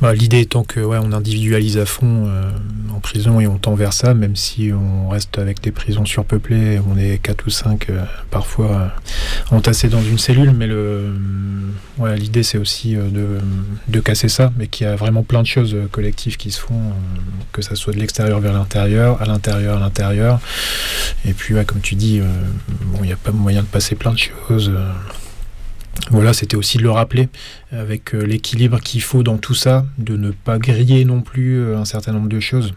Bah, l'idée étant que on individualise à fond euh, en prison et on tend vers ça, même si on reste avec des prisons surpeuplées, on est 4 ou 5 euh, parfois euh, entassés dans une cellule, mais l'idée c'est aussi de, casser ça, mais qu'il y a vraiment plein de choses collectives qui se font, que ça soit de l'extérieur vers l'intérieur, à l'intérieur à l'intérieur, et puis comme tu dis, il n'y a pas moyen de passer plein de choses. Voilà, c'était aussi de le rappeler avec euh, l'équilibre qu'il faut dans tout ça, de ne pas griller non plus euh, un certain nombre de choses.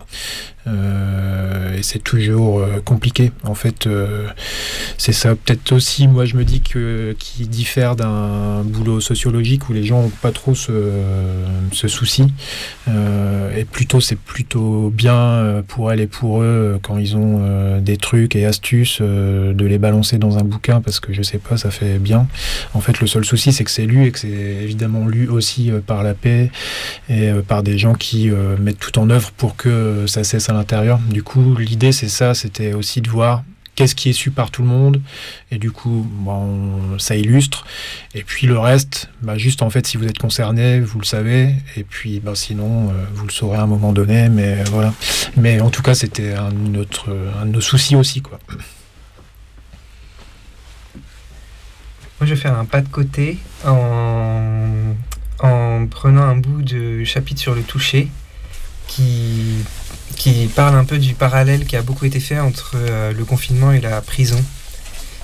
Euh, et c'est toujours compliqué. En fait, c'est ça peut-être aussi, moi je me dis que qui diffère d'un boulot sociologique où les gens n'ont pas trop ce, souci. et plutôt, c'est plutôt bien pour elles et pour eux quand ils ont des trucs et astuces de les balancer dans un bouquin parce que je sais pas, ça fait bien. En fait, le seul souci, c'est que c'est lu et que c'est évidemment lu aussi euh, par la paix et euh, par des gens qui euh, mettent tout en œuvre pour que ça cesse à l'intérieur. Du coup, l'idée, c'est ça, c'était aussi de voir qu'est-ce qui est su par tout le monde. Et du coup bon, ça illustre. Et puis le reste bah, juste en fait si vous êtes concerné vous le savez. Et puis bah, sinon vous le saurez à un moment donné mais voilà. Mais en tout cas c'était un, un de nos soucis aussi quoi
Moi, je vais faire un pas de côté en, en prenant un bout de chapitre sur le toucher qui, qui parle un peu du parallèle qui a beaucoup été fait entre euh, le confinement et la prison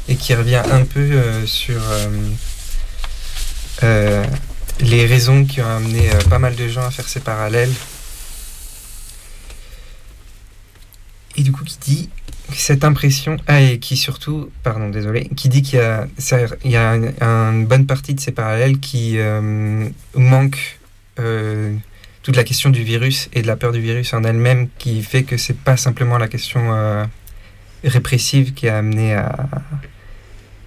et qui revient un peu euh, sur euh, les raisons qui ont amené pas mal de gens à faire ces parallèles. Et du coup qui dit cette impression, ah, et qui surtout, pardon, désolé, qui dit qu'il y a, il y a une, bonne partie de ces parallèles qui euh, manquent euh, toute la question du virus et de la peur du virus en elle-même, qui fait que c'est pas simplement la question euh, répressive qui a amené à,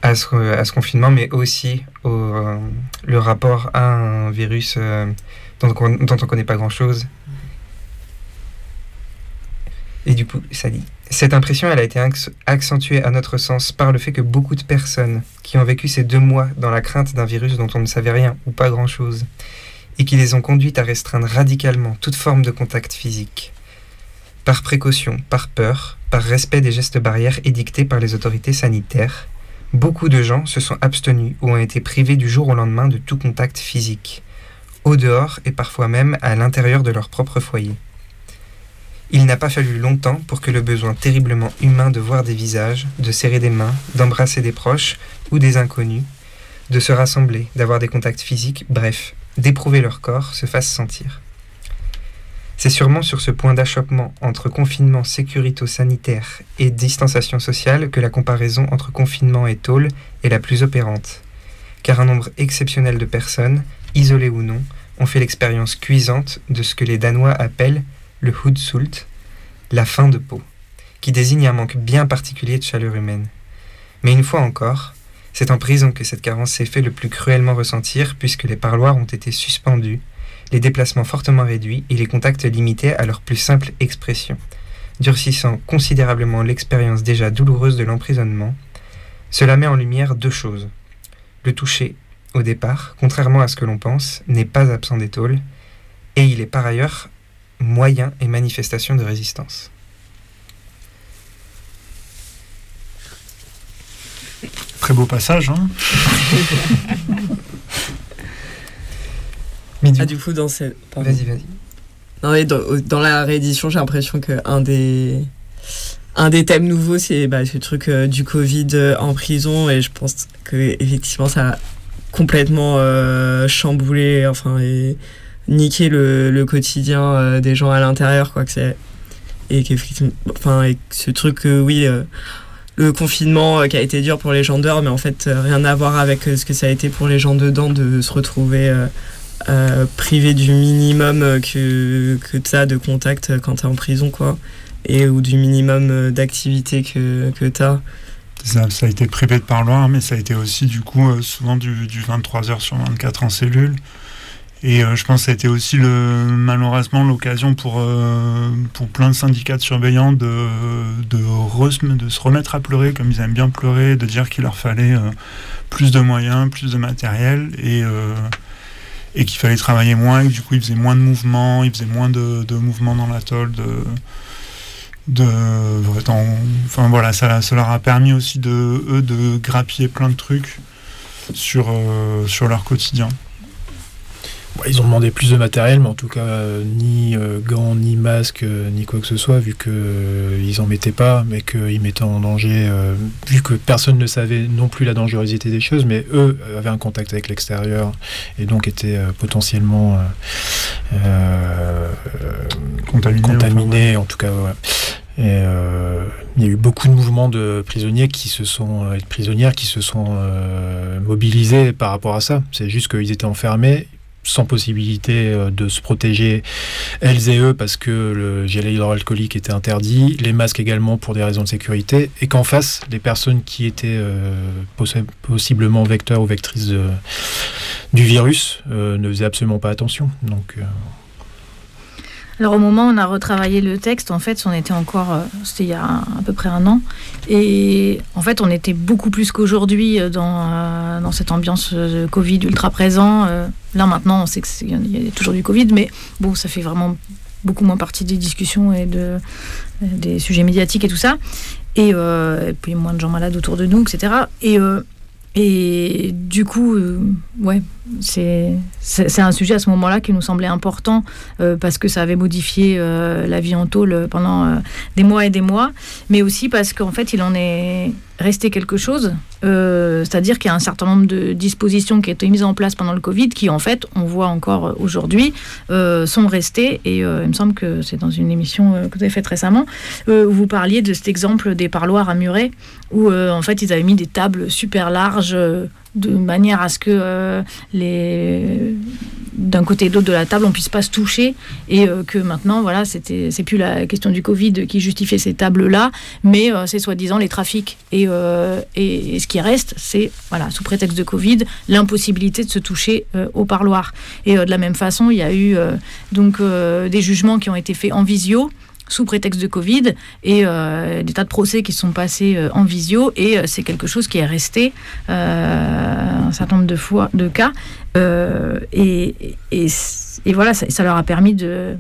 à, ce, à ce confinement, mais aussi au, euh, le rapport à un virus dont, on, dont on connaît pas grand-chose. Et du coup, ça dit. Cette impression, elle a été acc- accentuée à notre sens par le fait que beaucoup de personnes qui ont vécu ces deux mois dans la crainte d'un virus dont on ne savait rien ou pas grand-chose, et qui les ont conduites à restreindre radicalement toute forme de contact physique, par précaution, par peur, par respect des gestes barrières édictés par les autorités sanitaires, beaucoup de gens se sont abstenus ou ont été privés du jour au lendemain de tout contact physique, au dehors et parfois même à l'intérieur de leur propre foyer. Il n'a pas fallu longtemps pour que le besoin terriblement humain de voir des visages, de serrer des mains, d'embrasser des proches ou des inconnus, de se rassembler, d'avoir des contacts physiques, bref, d'éprouver leur corps se fasse sentir. C'est sûrement sur ce point d'achoppement entre confinement sécurito-sanitaire et distanciation sociale que la comparaison entre confinement et tôle est la plus opérante, car un nombre exceptionnel de personnes, isolées ou non, ont fait l'expérience cuisante de ce que les Danois appellent le Hudsult, la faim de peau, qui désigne un manque bien particulier de chaleur humaine. Mais une fois encore, c'est en prison que cette carence s'est fait le plus cruellement ressentir puisque les parloirs ont été suspendus, les déplacements fortement réduits et les contacts limités à leur plus simple expression, durcissant considérablement l'expérience déjà douloureuse de l'emprisonnement. Cela met en lumière deux choses. Le toucher, au départ, contrairement à ce que l'on pense, n'est pas absent des tôles, et il est par ailleurs moyen et manifestation de résistance.
Très beau passage. Hein
Mais du,
Ah, du coup, dans cette. pardon.
vas-y, vas-y.
Non, mais dans, dans la réédition, j'ai l'impression qu'un des, un des thèmes nouveaux, c'est bah, ce truc euh, du Covid euh, en prison. Et je pense que effectivement, ça a complètement euh, chamboulé, enfin, et niqué le, le quotidien euh, des gens à l'intérieur, quoi. Que c'est, et enfin, ce truc, oui. euh, le confinement euh, qui a été dur pour les gens dehors, mais en fait, rien à voir avec ce que ça a été pour les gens dedans de se retrouver euh, euh, privé du minimum que, que tu as de contact quand tu es en prison, quoi. Et ou du minimum d'activité que, que tu as.
ça, a été privé de parloir, mais ça a été aussi du coup souvent du, du 23 heures sur 24 en cellule. Et euh, je pense que été aussi le, malheureusement l'occasion pour, euh, pour plein de syndicats de surveillants de, de, de se remettre à pleurer comme ils aiment bien pleurer, de dire qu'il leur fallait euh, plus de moyens, plus de matériel et, et qu'il fallait travailler moins, et que du coup ils faisaient moins de mouvements, ils faisaient moins de, mouvements dans l'atoll, de, de, enfin voilà, ça, leur a permis aussi de eux de grappiller plein de trucs sur, sur leur quotidien.
Ils ont demandé plus de matériel, mais en tout cas, euh, ni euh, gants, ni masques, euh, ni quoi que ce soit, vu qu'ils en mettaient pas, mais qu'ils mettaient en danger, euh, vu que personne ne savait non plus la dangerosité des choses, mais eux euh, avaient un contact avec l'extérieur et donc étaient euh, potentiellement euh, euh,
Contaminé,
contaminés, en tout cas. ouais. Et euh, il y a eu beaucoup de mouvements de prisonniers qui se sont, et de prisonnières qui se sont euh, mobilisés par rapport à ça. C'est juste qu'ils étaient enfermés sans possibilité euh, de se protéger elles et eux parce que le gel hydroalcoolique était interdit, les masques également pour des raisons de sécurité, et qu'en face, les personnes qui étaient euh, possi- possiblement vecteurs ou vectrices du virus euh, ne faisaient absolument pas attention. Donc,
Alors au moment où on a retravaillé le texte, en fait, on était encore, euh, c'était il y a à peu près un an, et en fait, on était beaucoup plus qu'aujourd'hui euh, dans, euh, dans cette ambiance euh, Covid ultra présent. Là maintenant, on sait qu'il y a toujours du Covid, mais bon, ça fait vraiment beaucoup moins partie des discussions et de, des sujets médiatiques et tout ça. Et, puis moins de gens malades autour de nous, etc. Et, et du coup, euh, ouais, c'est un sujet à ce moment-là qui nous semblait important euh, parce que ça avait modifié euh, la vie en tôle pendant euh, des mois et des mois, mais aussi parce qu'en fait, il en est resté quelque chose. Euh, c'est-à-dire qu'il y a un certain nombre de dispositions qui ont été mises en place pendant le Covid qui, en fait, on voit encore aujourd'hui, euh, sont restées. Et il me semble que c'est dans une émission que vous avez faite récemment, où vous parliez de cet exemple des parloirs à muret, où, en fait, ils avaient mis des tables super larges de manière à ce que les d'un côté et de l'autre de la table, on puisse pas se toucher et euh, que maintenant, voilà, c'était, c'est plus la question du Covid qui justifiait ces tables-là, mais euh, c'est soi-disant les trafics. Euh, et, et, ce qui reste, c'est, voilà, sous prétexte de Covid, l'impossibilité de se toucher au parloir. Et de la même façon, il y a eu donc des jugements qui ont été faits en visio sous prétexte de Covid et euh, des tas de procès qui sont passés euh, en visio et euh, c'est quelque chose qui est resté un certain nombre de fois de cas et, et, voilà ça, leur a permis de,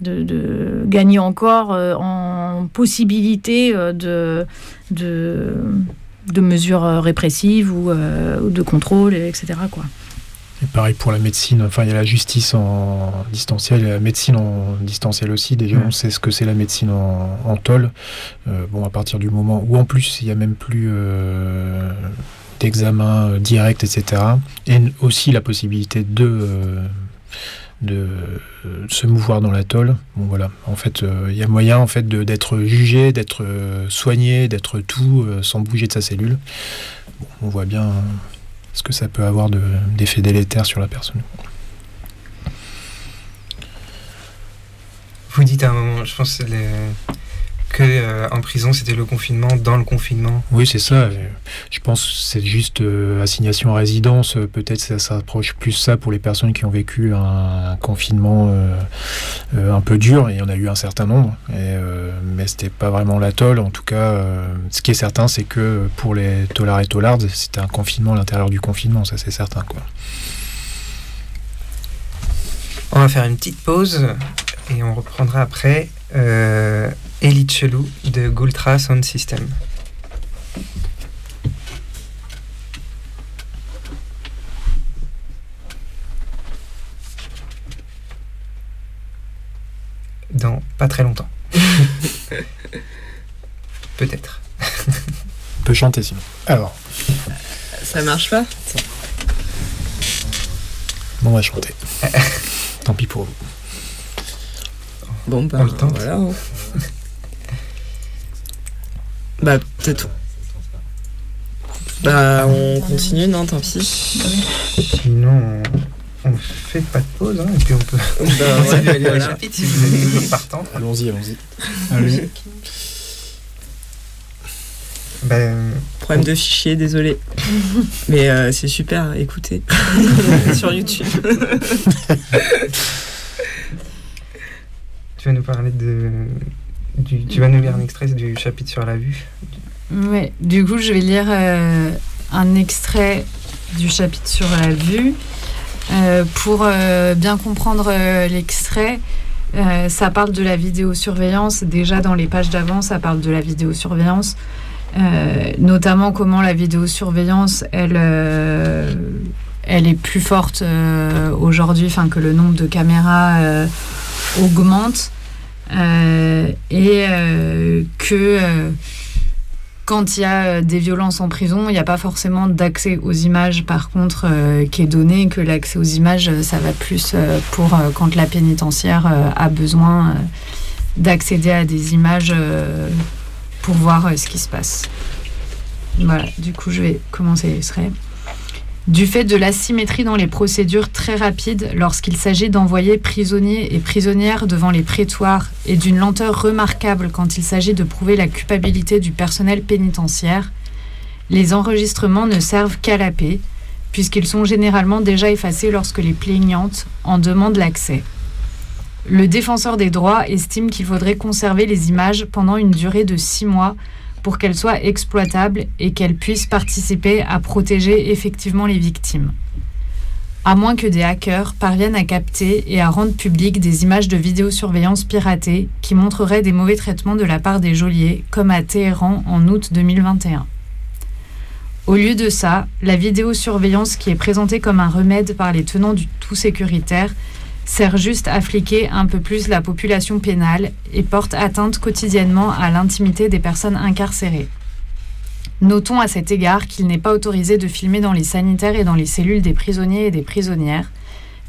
de, de gagner encore en possibilité de, de, de mesures répressives ou, ou de contrôle etc quoi.
Et pareil pour la médecine, enfin il y a la justice en distanciel, et la médecine en distanciel aussi. Déjà on sait ce que c'est la médecine en, en tôle. Euh, bon à partir du moment où en plus il n'y a même plus euh, d'examen euh, direct, etc. Et aussi la possibilité de euh, de se mouvoir dans la tôle. Bon voilà, en fait, il y a moyen en fait d'être jugé, d'être soigné, d'être tout sans bouger de sa cellule. Bon, on voit bien ce que ça peut avoir d'effet de, délétère sur la personne.
Vous dites à un moment, je pense que, que euh, en prison c'était le confinement dans le confinement.
Oui, c'est ça. Je pense que c'est juste euh, assignation à résidence. Peut-être ça s'approche plus ça pour les personnes qui ont vécu un, un confinement euh, euh, un peu dur. Et il y en a eu un certain nombre. Et, euh, mais c'était pas vraiment la tolle. En tout cas, euh, ce qui est certain, c'est que pour les tollards et tollards, c'était un confinement à l'intérieur du confinement. Ça, c'est certain. Quoi.
On va faire une petite pause et on reprendra après euh, Elite Chelou de Gultra Sound System. Dans pas très longtemps. Peut-être.
On peut chanter sinon. Alors.
Ça marche pas?
Bon, on va chanter. Tant pis pour vous.
Bon, bah,
On le tente.
voilà. Bah, peut-être. Bah, on continue, non, tant pis.
Sinon, on, fait pas de pause, hein, et puis on peut
Bah, ouais,
aller au
voilà.
chapitre si vous êtes toujours partant.
Allons-y, allons-y.
Allez.
Ben,
Problème de fichier, désolé. Mais euh, c'est super, écoutez. Sur YouTube.
tu vas nous parler de. Du, tu vas nous lire un extrait du chapitre sur la vue.
Ouais, du coup, je vais lire euh, un extrait du chapitre sur la vue. Euh, pour euh, bien comprendre l'extrait, ça parle de la vidéosurveillance. Déjà, dans les pages d'avant, ça parle de la vidéosurveillance. Notamment comment la vidéosurveillance, elle, elle est plus forte aujourd'hui, enfin que le nombre de caméras augmente et euh, que euh, quand il y a euh, des violences en prison, il n'y a pas forcément d'accès aux images, par contre, euh, qui est donné, que l'accès aux images, euh, ça va plus euh, pour euh, quand la pénitentiaire euh, a besoin euh, d'accéder à des images euh, pour voir euh, ce qui se passe. Voilà, du coup, je vais commencer l'extrait. Du fait de l'asymétrie dans les procédures très rapides lorsqu'il s'agit d'envoyer prisonniers et prisonnières devant les prétoires et d'une lenteur remarquable quand il s'agit de prouver la culpabilité du personnel pénitentiaire, les enregistrements ne servent qu'à la paix, puisqu'ils sont généralement déjà effacés lorsque les plaignantes en demandent l'accès. Le défenseur des droits estime qu'il faudrait conserver les images pendant une durée de six mois pour qu'elles soient exploitables et qu'elles puissent participer à protéger effectivement les victimes. À moins que des hackers parviennent à capter et à rendre publiques des images de vidéosurveillance piratées qui montreraient des mauvais traitements de la part des geôliers, comme à Téhéran en août 2021. Au lieu de ça, la vidéosurveillance qui est présentée comme un remède par les tenants du tout sécuritaire sert juste à fliquer un peu plus la population pénale et porte atteinte quotidiennement à l'intimité des personnes incarcérées. Notons à cet égard qu'il n'est pas autorisé de filmer dans les sanitaires et dans les cellules des prisonniers et des prisonnières,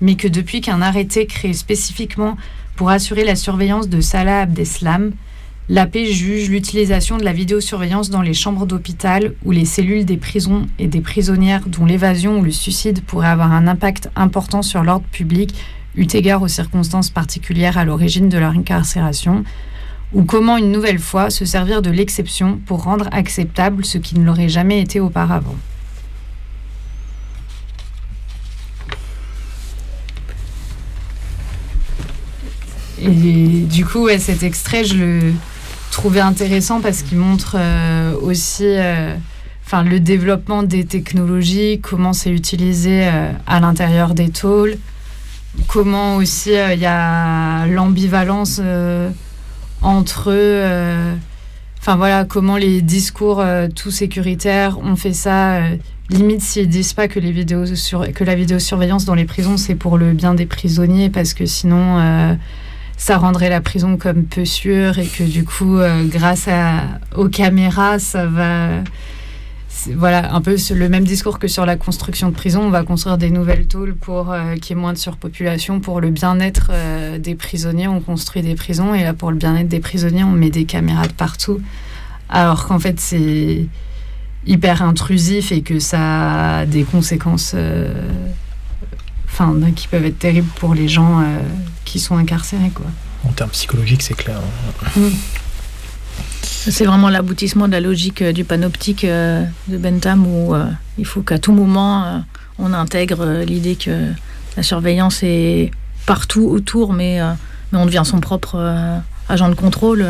mais que depuis qu'un arrêté créé spécifiquement pour assurer la surveillance de Salah Abdeslam, l'AP juge l'utilisation de la vidéosurveillance dans les chambres d'hôpital ou les cellules des prisons et des prisonnières dont l'évasion ou le suicide pourrait avoir un impact important sur l'ordre public, eu égard aux circonstances particulières à l'origine de leur incarcération, ou comment une nouvelle fois se servir de l'exception pour rendre acceptable ce qui ne l'aurait jamais été auparavant. Et du coup, cet extrait, je le trouvais intéressant parce qu'il montre euh, aussi euh, le développement des technologies, comment c'est utilisé euh, à l'intérieur des tôles, comment aussi il y a l'ambivalence entre eux. Enfin voilà, comment les discours tout sécuritaires ont fait ça. limite s'ils disent pas que, la vidéosurveillance dans les prisons c'est pour le bien des prisonniers parce que sinon ça rendrait la prison comme peu sûre et que du coup, euh, grâce aux caméras, ça va. Voilà, un peu le même discours que sur la construction de prisons. On va construire des nouvelles tôles pour euh, qu'il y ait moins de surpopulation. Pour le bien-être euh, des prisonniers, on construit des prisons. Et là, pour le bien-être des prisonniers, on met des caméras de partout. Alors qu'en fait, c'est hyper intrusif et que ça a des conséquences enfin, qui peuvent être terribles pour les gens qui sont incarcérés. Quoi.
En termes psychologiques, c'est clair. Mm.
C'est vraiment l'aboutissement de la logique euh, du panoptique euh, de Bentham où euh, il faut qu'à tout moment on intègre l'idée que la surveillance est partout autour, mais, mais on devient son propre agent de contrôle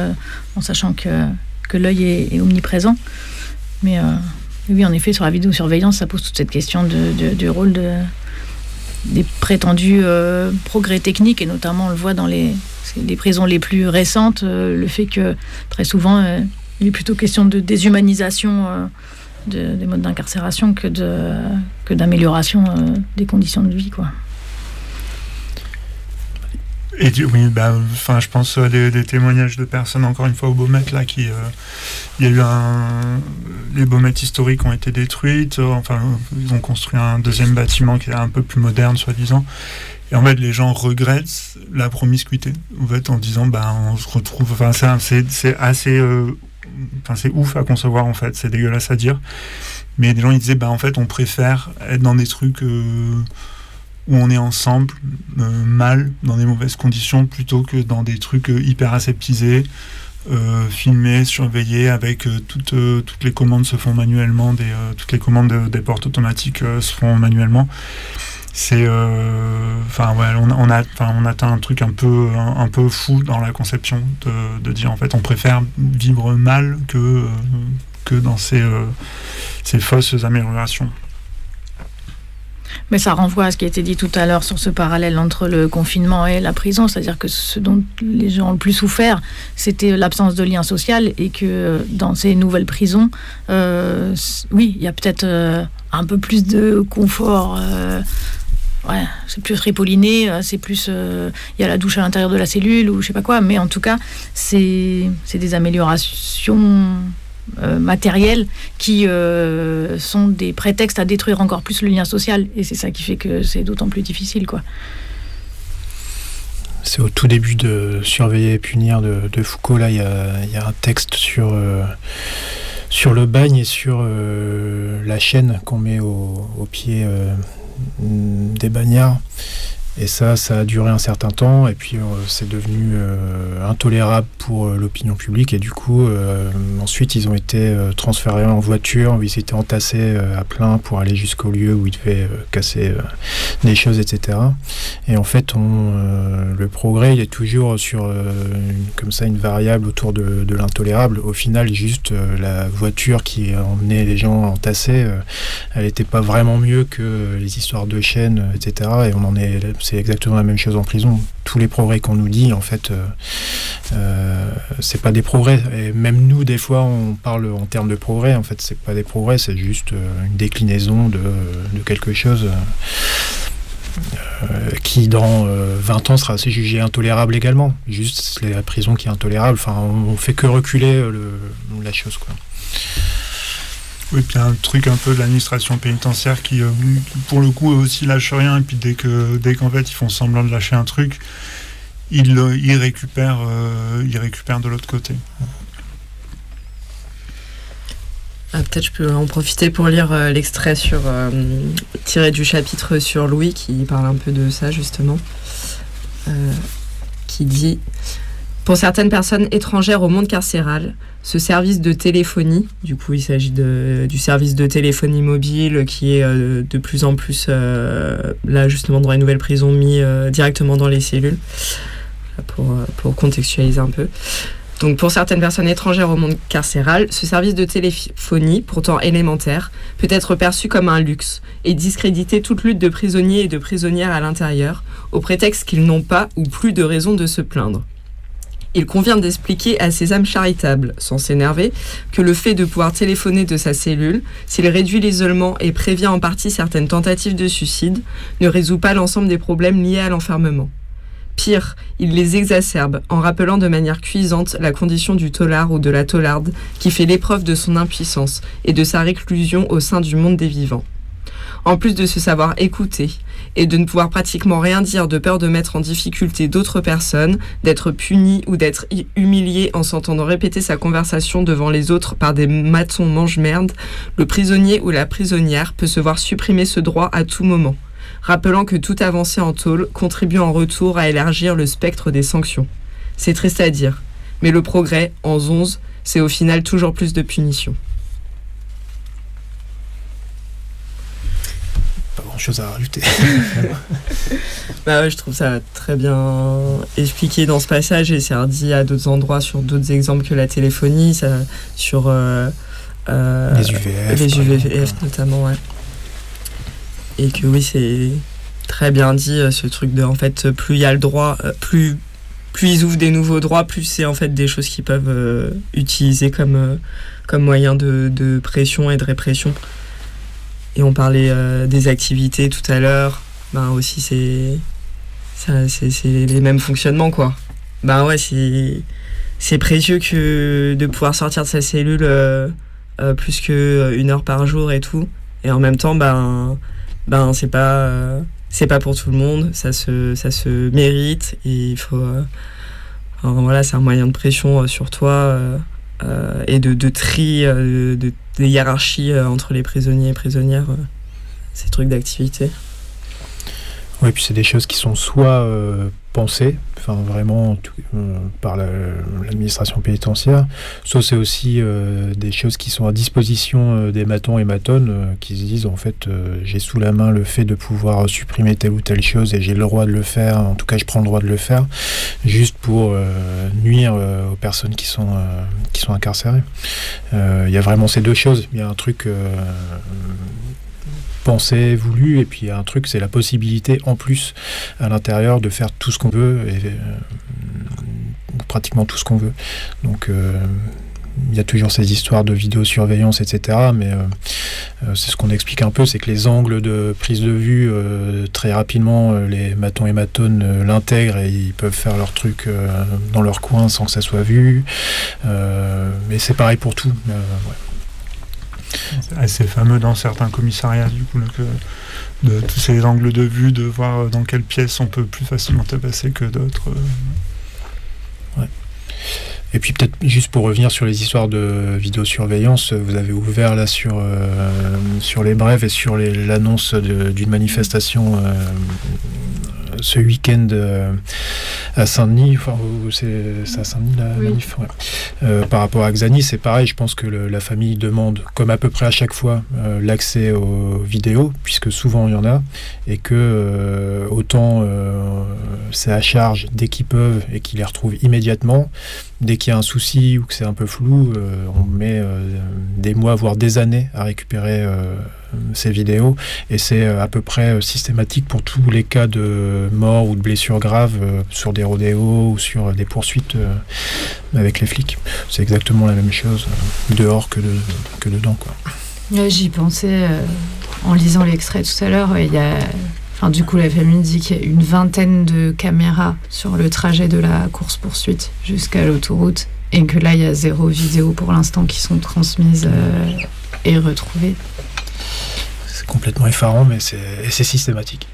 en sachant que, que l'œil est, omniprésent. Mais oui, en effet, sur la vidéosurveillance, ça pose toute cette question de, du rôle de, des prétendus euh, progrès techniques, et notamment on le voit dans les, prisons les plus récentes, euh, le fait que très souvent euh, il est plutôt question de déshumanisation des modes d'incarcération que d'amélioration des conditions de vie.
Et oui, bah, enfin, je pense à des, témoignages de personnes, encore une fois, au Beaumet, là, qui, euh, il y a eu un, les Baumettes historiques ont été détruites, euh, enfin, ils ont construit un deuxième bâtiment qui est un peu plus moderne, soi-disant. Et en fait, les gens regrettent la promiscuité, en en disant, bah, on se retrouve, enfin, c'est assez, euh, enfin, c'est ouf à concevoir, en fait, c'est dégueulasse à dire. Mais des gens, ils disaient, bah, en fait, on préfère être dans des trucs, où on est ensemble, euh, mal, dans des mauvaises conditions, plutôt que dans des trucs euh, hyper aseptisés, euh, filmés, surveillés, avec toutes, les commandes se font manuellement, des, toutes les commandes des portes automatiques se font manuellement. C'est, enfin on, a, atteint un truc un peu, un, peu fou dans la conception de, de, dire en fait, on préfère vivre mal que, que dans ces, ces fausses améliorations.
Mais ça renvoie à ce qui a été dit tout à l'heure sur ce parallèle entre le confinement et la prison, c'est-à-dire que ce dont les gens ont le plus souffert, c'était l'absence de lien social et que dans ces nouvelles prisons, euh, oui, il y a peut-être euh, un peu plus de confort. Euh, ouais, c'est plus ripolliné, c'est plus. Il y a la douche à l'intérieur de la cellule ou je sais pas quoi, mais en tout cas, c'est des améliorations euh, matériels qui euh, sont des prétextes à détruire encore plus le lien social. Et c'est ça qui fait que c'est d'autant plus difficile. quoi.
C'est au tout début de Surveiller et punir de, Foucault. Là, il y a, un texte sur, euh, sur le bagne et sur la chaîne qu'on met au, au pied des bagnards. Et ça, ça a duré un certain temps, et puis euh, c'est devenu euh, intolérable pour euh, l'opinion publique, et du coup, ensuite, ils ont été transférés en voiture, ils étaient entassés à plein pour aller jusqu'au lieu où ils devaient casser des choses, etc. Et en fait, le progrès, il est toujours sur une, comme ça une variable autour de, de l'intolérable. Au final, juste la voiture qui emmenait les gens entassés, elle n'était pas vraiment mieux que les histoires de chaînes, etc. Et on en est c'est exactement la même chose en prison. Tous les progrès qu'on nous dit, en fait, euh, euh, c'est pas des progrès. Et même nous, des fois, on parle en termes de progrès. En fait, c'est pas des progrès, c'est juste euh, une déclinaison de, quelque chose. qui dans 20 ans sera assez jugé intolérable également. Juste la prison qui est intolérable. Enfin, on, fait que reculer la chose, quoi.
Oui, puis un truc un peu de l'administration pénitentiaire qui, euh, pour le coup, aussi lâche rien. Et puis dès que dès qu'en fait ils font semblant de lâcher un truc, ils, ils récupèrent, de l'autre côté.
Ah, Peut-être je peux en profiter pour lire euh, l'extrait sur euh, tiré du chapitre sur Louis qui parle un peu de ça justement, Euh, qui dit pour certaines personnes étrangères au monde carcéral, ce service de téléphonie, du coup il s'agit du service de téléphonie mobile qui est euh, de plus en plus euh, là justement dans les nouvelles prisons mis euh, directement dans les cellules pour, pour contextualiser un peu. Donc pour certaines personnes étrangères au monde carcéral, ce service de téléphonie, pourtant élémentaire, peut être perçu comme un luxe et discréditer toute lutte de prisonniers et de prisonnières à l'intérieur, au prétexte qu'ils n'ont pas ou plus de raison de se plaindre. Il convient d'expliquer à ces âmes charitables, sans s'énerver, que le fait de pouvoir téléphoner de sa cellule, s'il réduit l'isolement et prévient en partie certaines tentatives de suicide, ne résout pas l'ensemble des problèmes liés à l'enfermement. Pire, il les exacerbe en rappelant de manière cuisante la condition du tolard ou de la tolarde qui fait l'épreuve de son impuissance et de sa réclusion au sein du monde des vivants. En plus de se savoir écouter et de ne pouvoir pratiquement rien dire de peur de mettre en difficulté d'autres personnes, d'être puni ou d'être hu- humilié en s'entendant répéter sa conversation devant les autres par des matons mange-merde, le prisonnier ou la prisonnière peut se voir supprimer ce droit à tout moment rappelant que toute avancée en tôle contribue en retour à élargir le spectre des sanctions. C'est triste à dire, mais le progrès, en 11, c'est au final toujours plus de punitions.
Pas grand chose à rajouter.
Bah ouais, je trouve ça très bien expliqué dans ce passage et c'est redit à d'autres endroits sur d'autres exemples que la téléphonie, ça, sur euh, euh,
Les UVF,
les notamment, ouais. Et que oui, c'est très bien dit euh, ce truc de en fait plus il y a le droit, plus plus ils ouvrent des nouveaux droits, plus c'est en fait des choses qu'ils peuvent euh, utiliser comme euh, comme moyen de, de pression et de répression. Et on parlait euh, des activités tout à l'heure. Ben aussi c'est c'est les mêmes fonctionnements quoi. Ben ouais, c'est c'est précieux que de pouvoir sortir de sa cellule euh, euh, plus que euh, heure par jour et tout. Et en même temps, ben ben c'est pas euh, c'est pas pour tout le monde. Ça se ça se mérite et il faut voilà, c'est un moyen de pression sur toi et de, de tri hiérarchie euh, entre les prisonniers et prisonnières. euh, ces trucs d'activité.
Oui, puis c'est des choses qui sont soit euh, pensées, enfin vraiment euh, par la- l'administration pénitentiaire, soit c'est aussi euh, des choses qui sont à disposition euh, des matons et matonnes euh, qui se disent en fait j'ai sous la main le fait de pouvoir supprimer telle ou telle chose et j'ai le droit de le faire, en tout cas je prends le droit de le faire, juste pour nuire aux personnes qui sont, qui sont incarcérées. Il y a vraiment ces deux choses. Il y a un truc pensé, voulu, et puis un truc, c'est la possibilité en plus à l'intérieur de faire tout ce qu'on veut, et euh, pratiquement tout ce qu'on veut. Donc euh, il y a toujours ces histoires de vidéosurveillance, etc. Mais euh, c'est ce qu'on explique un peu, c'est que les angles de prise de vue, très rapidement, les matons et matonnes euh, l'intègrent et ils peuvent faire leur truc dans leur coin sans que ça soit vu. Mais c'est pareil pour tout.
C'est assez fameux dans certains commissariats, du coup, de tous ces angles de vue, de voir dans quelle pièce on peut plus facilement tabasser que d'autres. euh.
Et puis peut-être juste pour revenir sur les histoires de vidéosurveillance, vous avez ouvert là sur, euh, sur les brèves et sur l'annonce d'une manifestation euh, ce week-end euh, à Saint-Denis, enfin, où c'est c'est à Saint-Denis la
Oui.
manif, ouais. Euh, par rapport à Xani, c'est pareil, je pense que le- la famille demande, comme à peu près à chaque fois, euh, l'accès aux vidéos, puisque souvent il y en a, et que autant c'est à charge dès qu'ils peuvent et qu'ils les retrouvent immédiatement, dès qu'il y a un souci ou que c'est un peu flou, euh, on met euh, des mois, voire des années à récupérer euh, ces vidéos. Et c'est à peu près systématique pour tous les cas de mort ou de blessures graves sur des rodéos ou sur des poursuites avec les flics. C'est exactement la même chose dehors que, de- que dedans.
J'y pensais en lisant l'extrait tout à l'heure. Il y a, enfin, du coup, la famille dit qu'il y a une vingtaine de caméras sur le trajet de la course-poursuite jusqu'à l'autoroute. Et que là, il y a zéro vidéo pour l'instant qui sont transmises euh, et retrouver.
C'est complètement effarant, mais c'est systématique.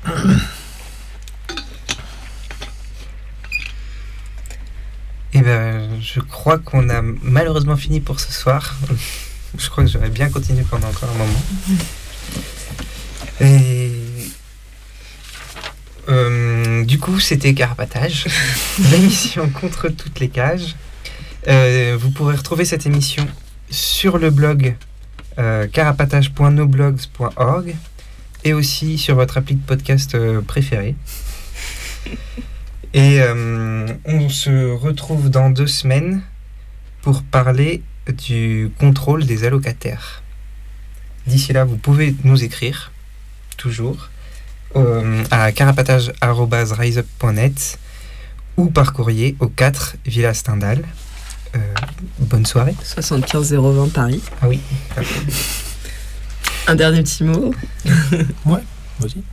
Eh ben, je crois qu'on a malheureusement fini pour ce soir. je crois que j'aurais bien continué pendant encore un moment. Et euh, du coup, c'était Carapatage, l'émission contre toutes les cages. Euh, vous pourrez retrouver cette émission sur le blog euh, carapatage.noblogs.org et aussi sur votre appli de podcast euh, préféré. Et euh, on se retrouve dans deux semaines pour parler du contrôle des allocataires. D'ici là, vous pouvez nous écrire, toujours, euh, à carapatage.riseup.net ou par courrier au 4 Villa Stendhal. Euh, bonne soirée.
75 020 Paris.
Ah oui.
Un dernier petit mot.
Vas-y.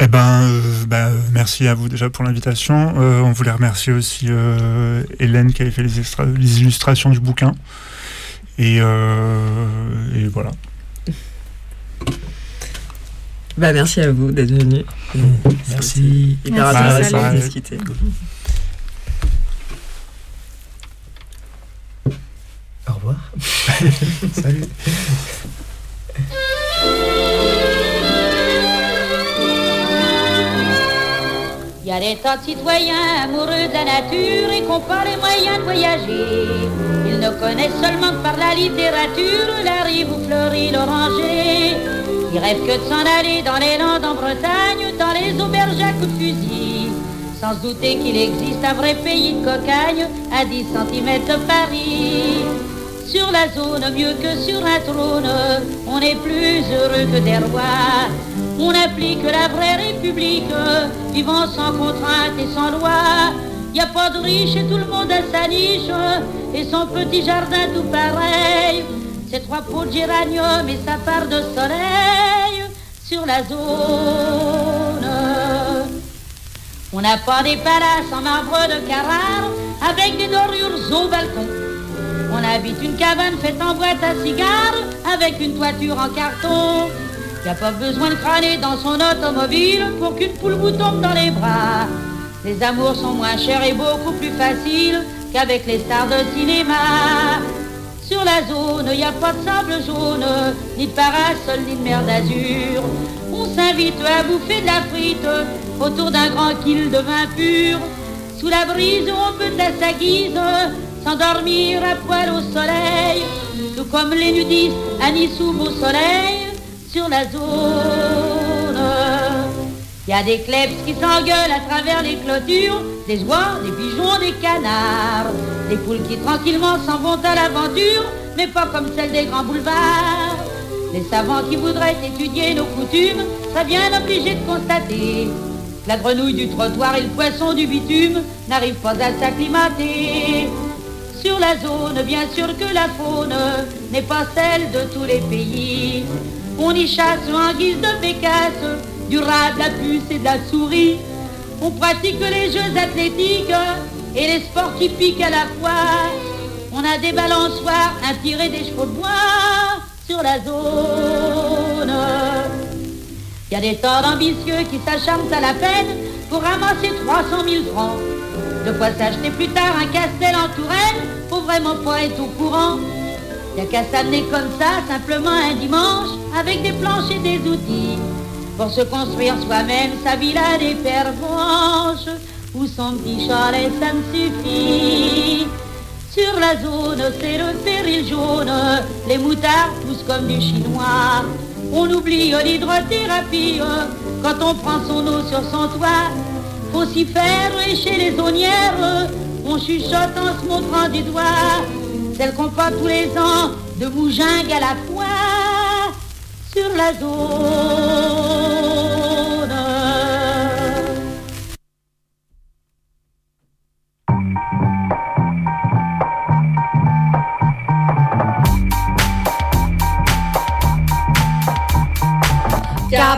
Eh ben, euh, bah, merci à vous déjà pour l'invitation. Euh, on voulait remercier aussi euh, Hélène qui avait fait les, extra- les illustrations du bouquin. Et, euh, et voilà.
Bah, merci à vous d'être venu.
Merci.
Hyper
Merci,
intéressant de discuter.
Au revoir.
Salut.
Il y a des tas de citoyens amoureux de la nature et qui n'ont pas les moyens de voyager. Ils ne connaissent seulement que par la littérature la rive où fleurit l'oranger. Ils rêvent que de s'en aller dans les Landes en Bretagne, dans les auberges à coups de fusil. Sans douter qu'il existe un vrai pays de cocagne à 10 cm de Paris. Sur la zone, mieux que sur un trône, on est plus heureux que des rois. On applique la vraie république, vivant sans contrainte et sans loi. Y a pas de riche et tout le monde a sa niche, et son petit jardin tout pareil. Ses trois pots de géranium et sa part de soleil sur la zone. On n'a pas des palaces en marbre de Carrare, avec des dorures au balcon. On habite une cabane faite en boîte à cigares avec une toiture en carton. Y a pas besoin de crâner dans son automobile pour qu'une poule vous tombe dans les bras. Les amours sont moins chers et beaucoup plus faciles qu'avec les stars de cinéma. Sur la zone, y a pas de sable jaune, ni de parasol, ni de mer d'azur. On s'invite à bouffer de la frite autour d'un grand kill de vin pur. Sous la brise, on peut à sa guise s'endormir à poil au soleil, tout comme les nudistes à Nice ou au soleil sur la zone. Y a des klebs qui s'engueulent à travers les clôtures, des oies, des pigeons, des canards, des poules qui tranquillement s'en vont à l'aventure, mais pas comme celles des grands boulevards. Les savants qui voudraient étudier nos coutumes seraient bien obligés de constater la grenouille du trottoir et le poisson du bitume n'arrivent pas à s'acclimater. Sur la zone, bien sûr que la faune n'est pas celle de tous les pays. On y chasse en guise de bécasse, du rat, de la puce et de la souris. On pratique les jeux athlétiques et les sports qui piquent à la fois. On a des balançoires, un tiré des chevaux de bois sur la zone. Il y a des tas d'ambitieux qui s'acharnent à la peine pour ramasser 300 000 francs. De quoi s'acheter plus tard un castel en Touraine, faut vraiment pas être au courant. Y a qu'à s'amener comme ça, simplement un dimanche, avec des planches et des outils, pour se construire soi-même sa villa des pervenches, ou son petit chalet, ça me suffit. Sur la zone, c'est le péril jaune, les moutards poussent comme du chinois. On oublie l'hydrothérapie quand on prend son eau sur son toit. Faut s'y faire et chez les aunières, on chuchote en se montrant du doigt. Celle qu'on pas tous les ans, de bougingue à la fois, sur la zone.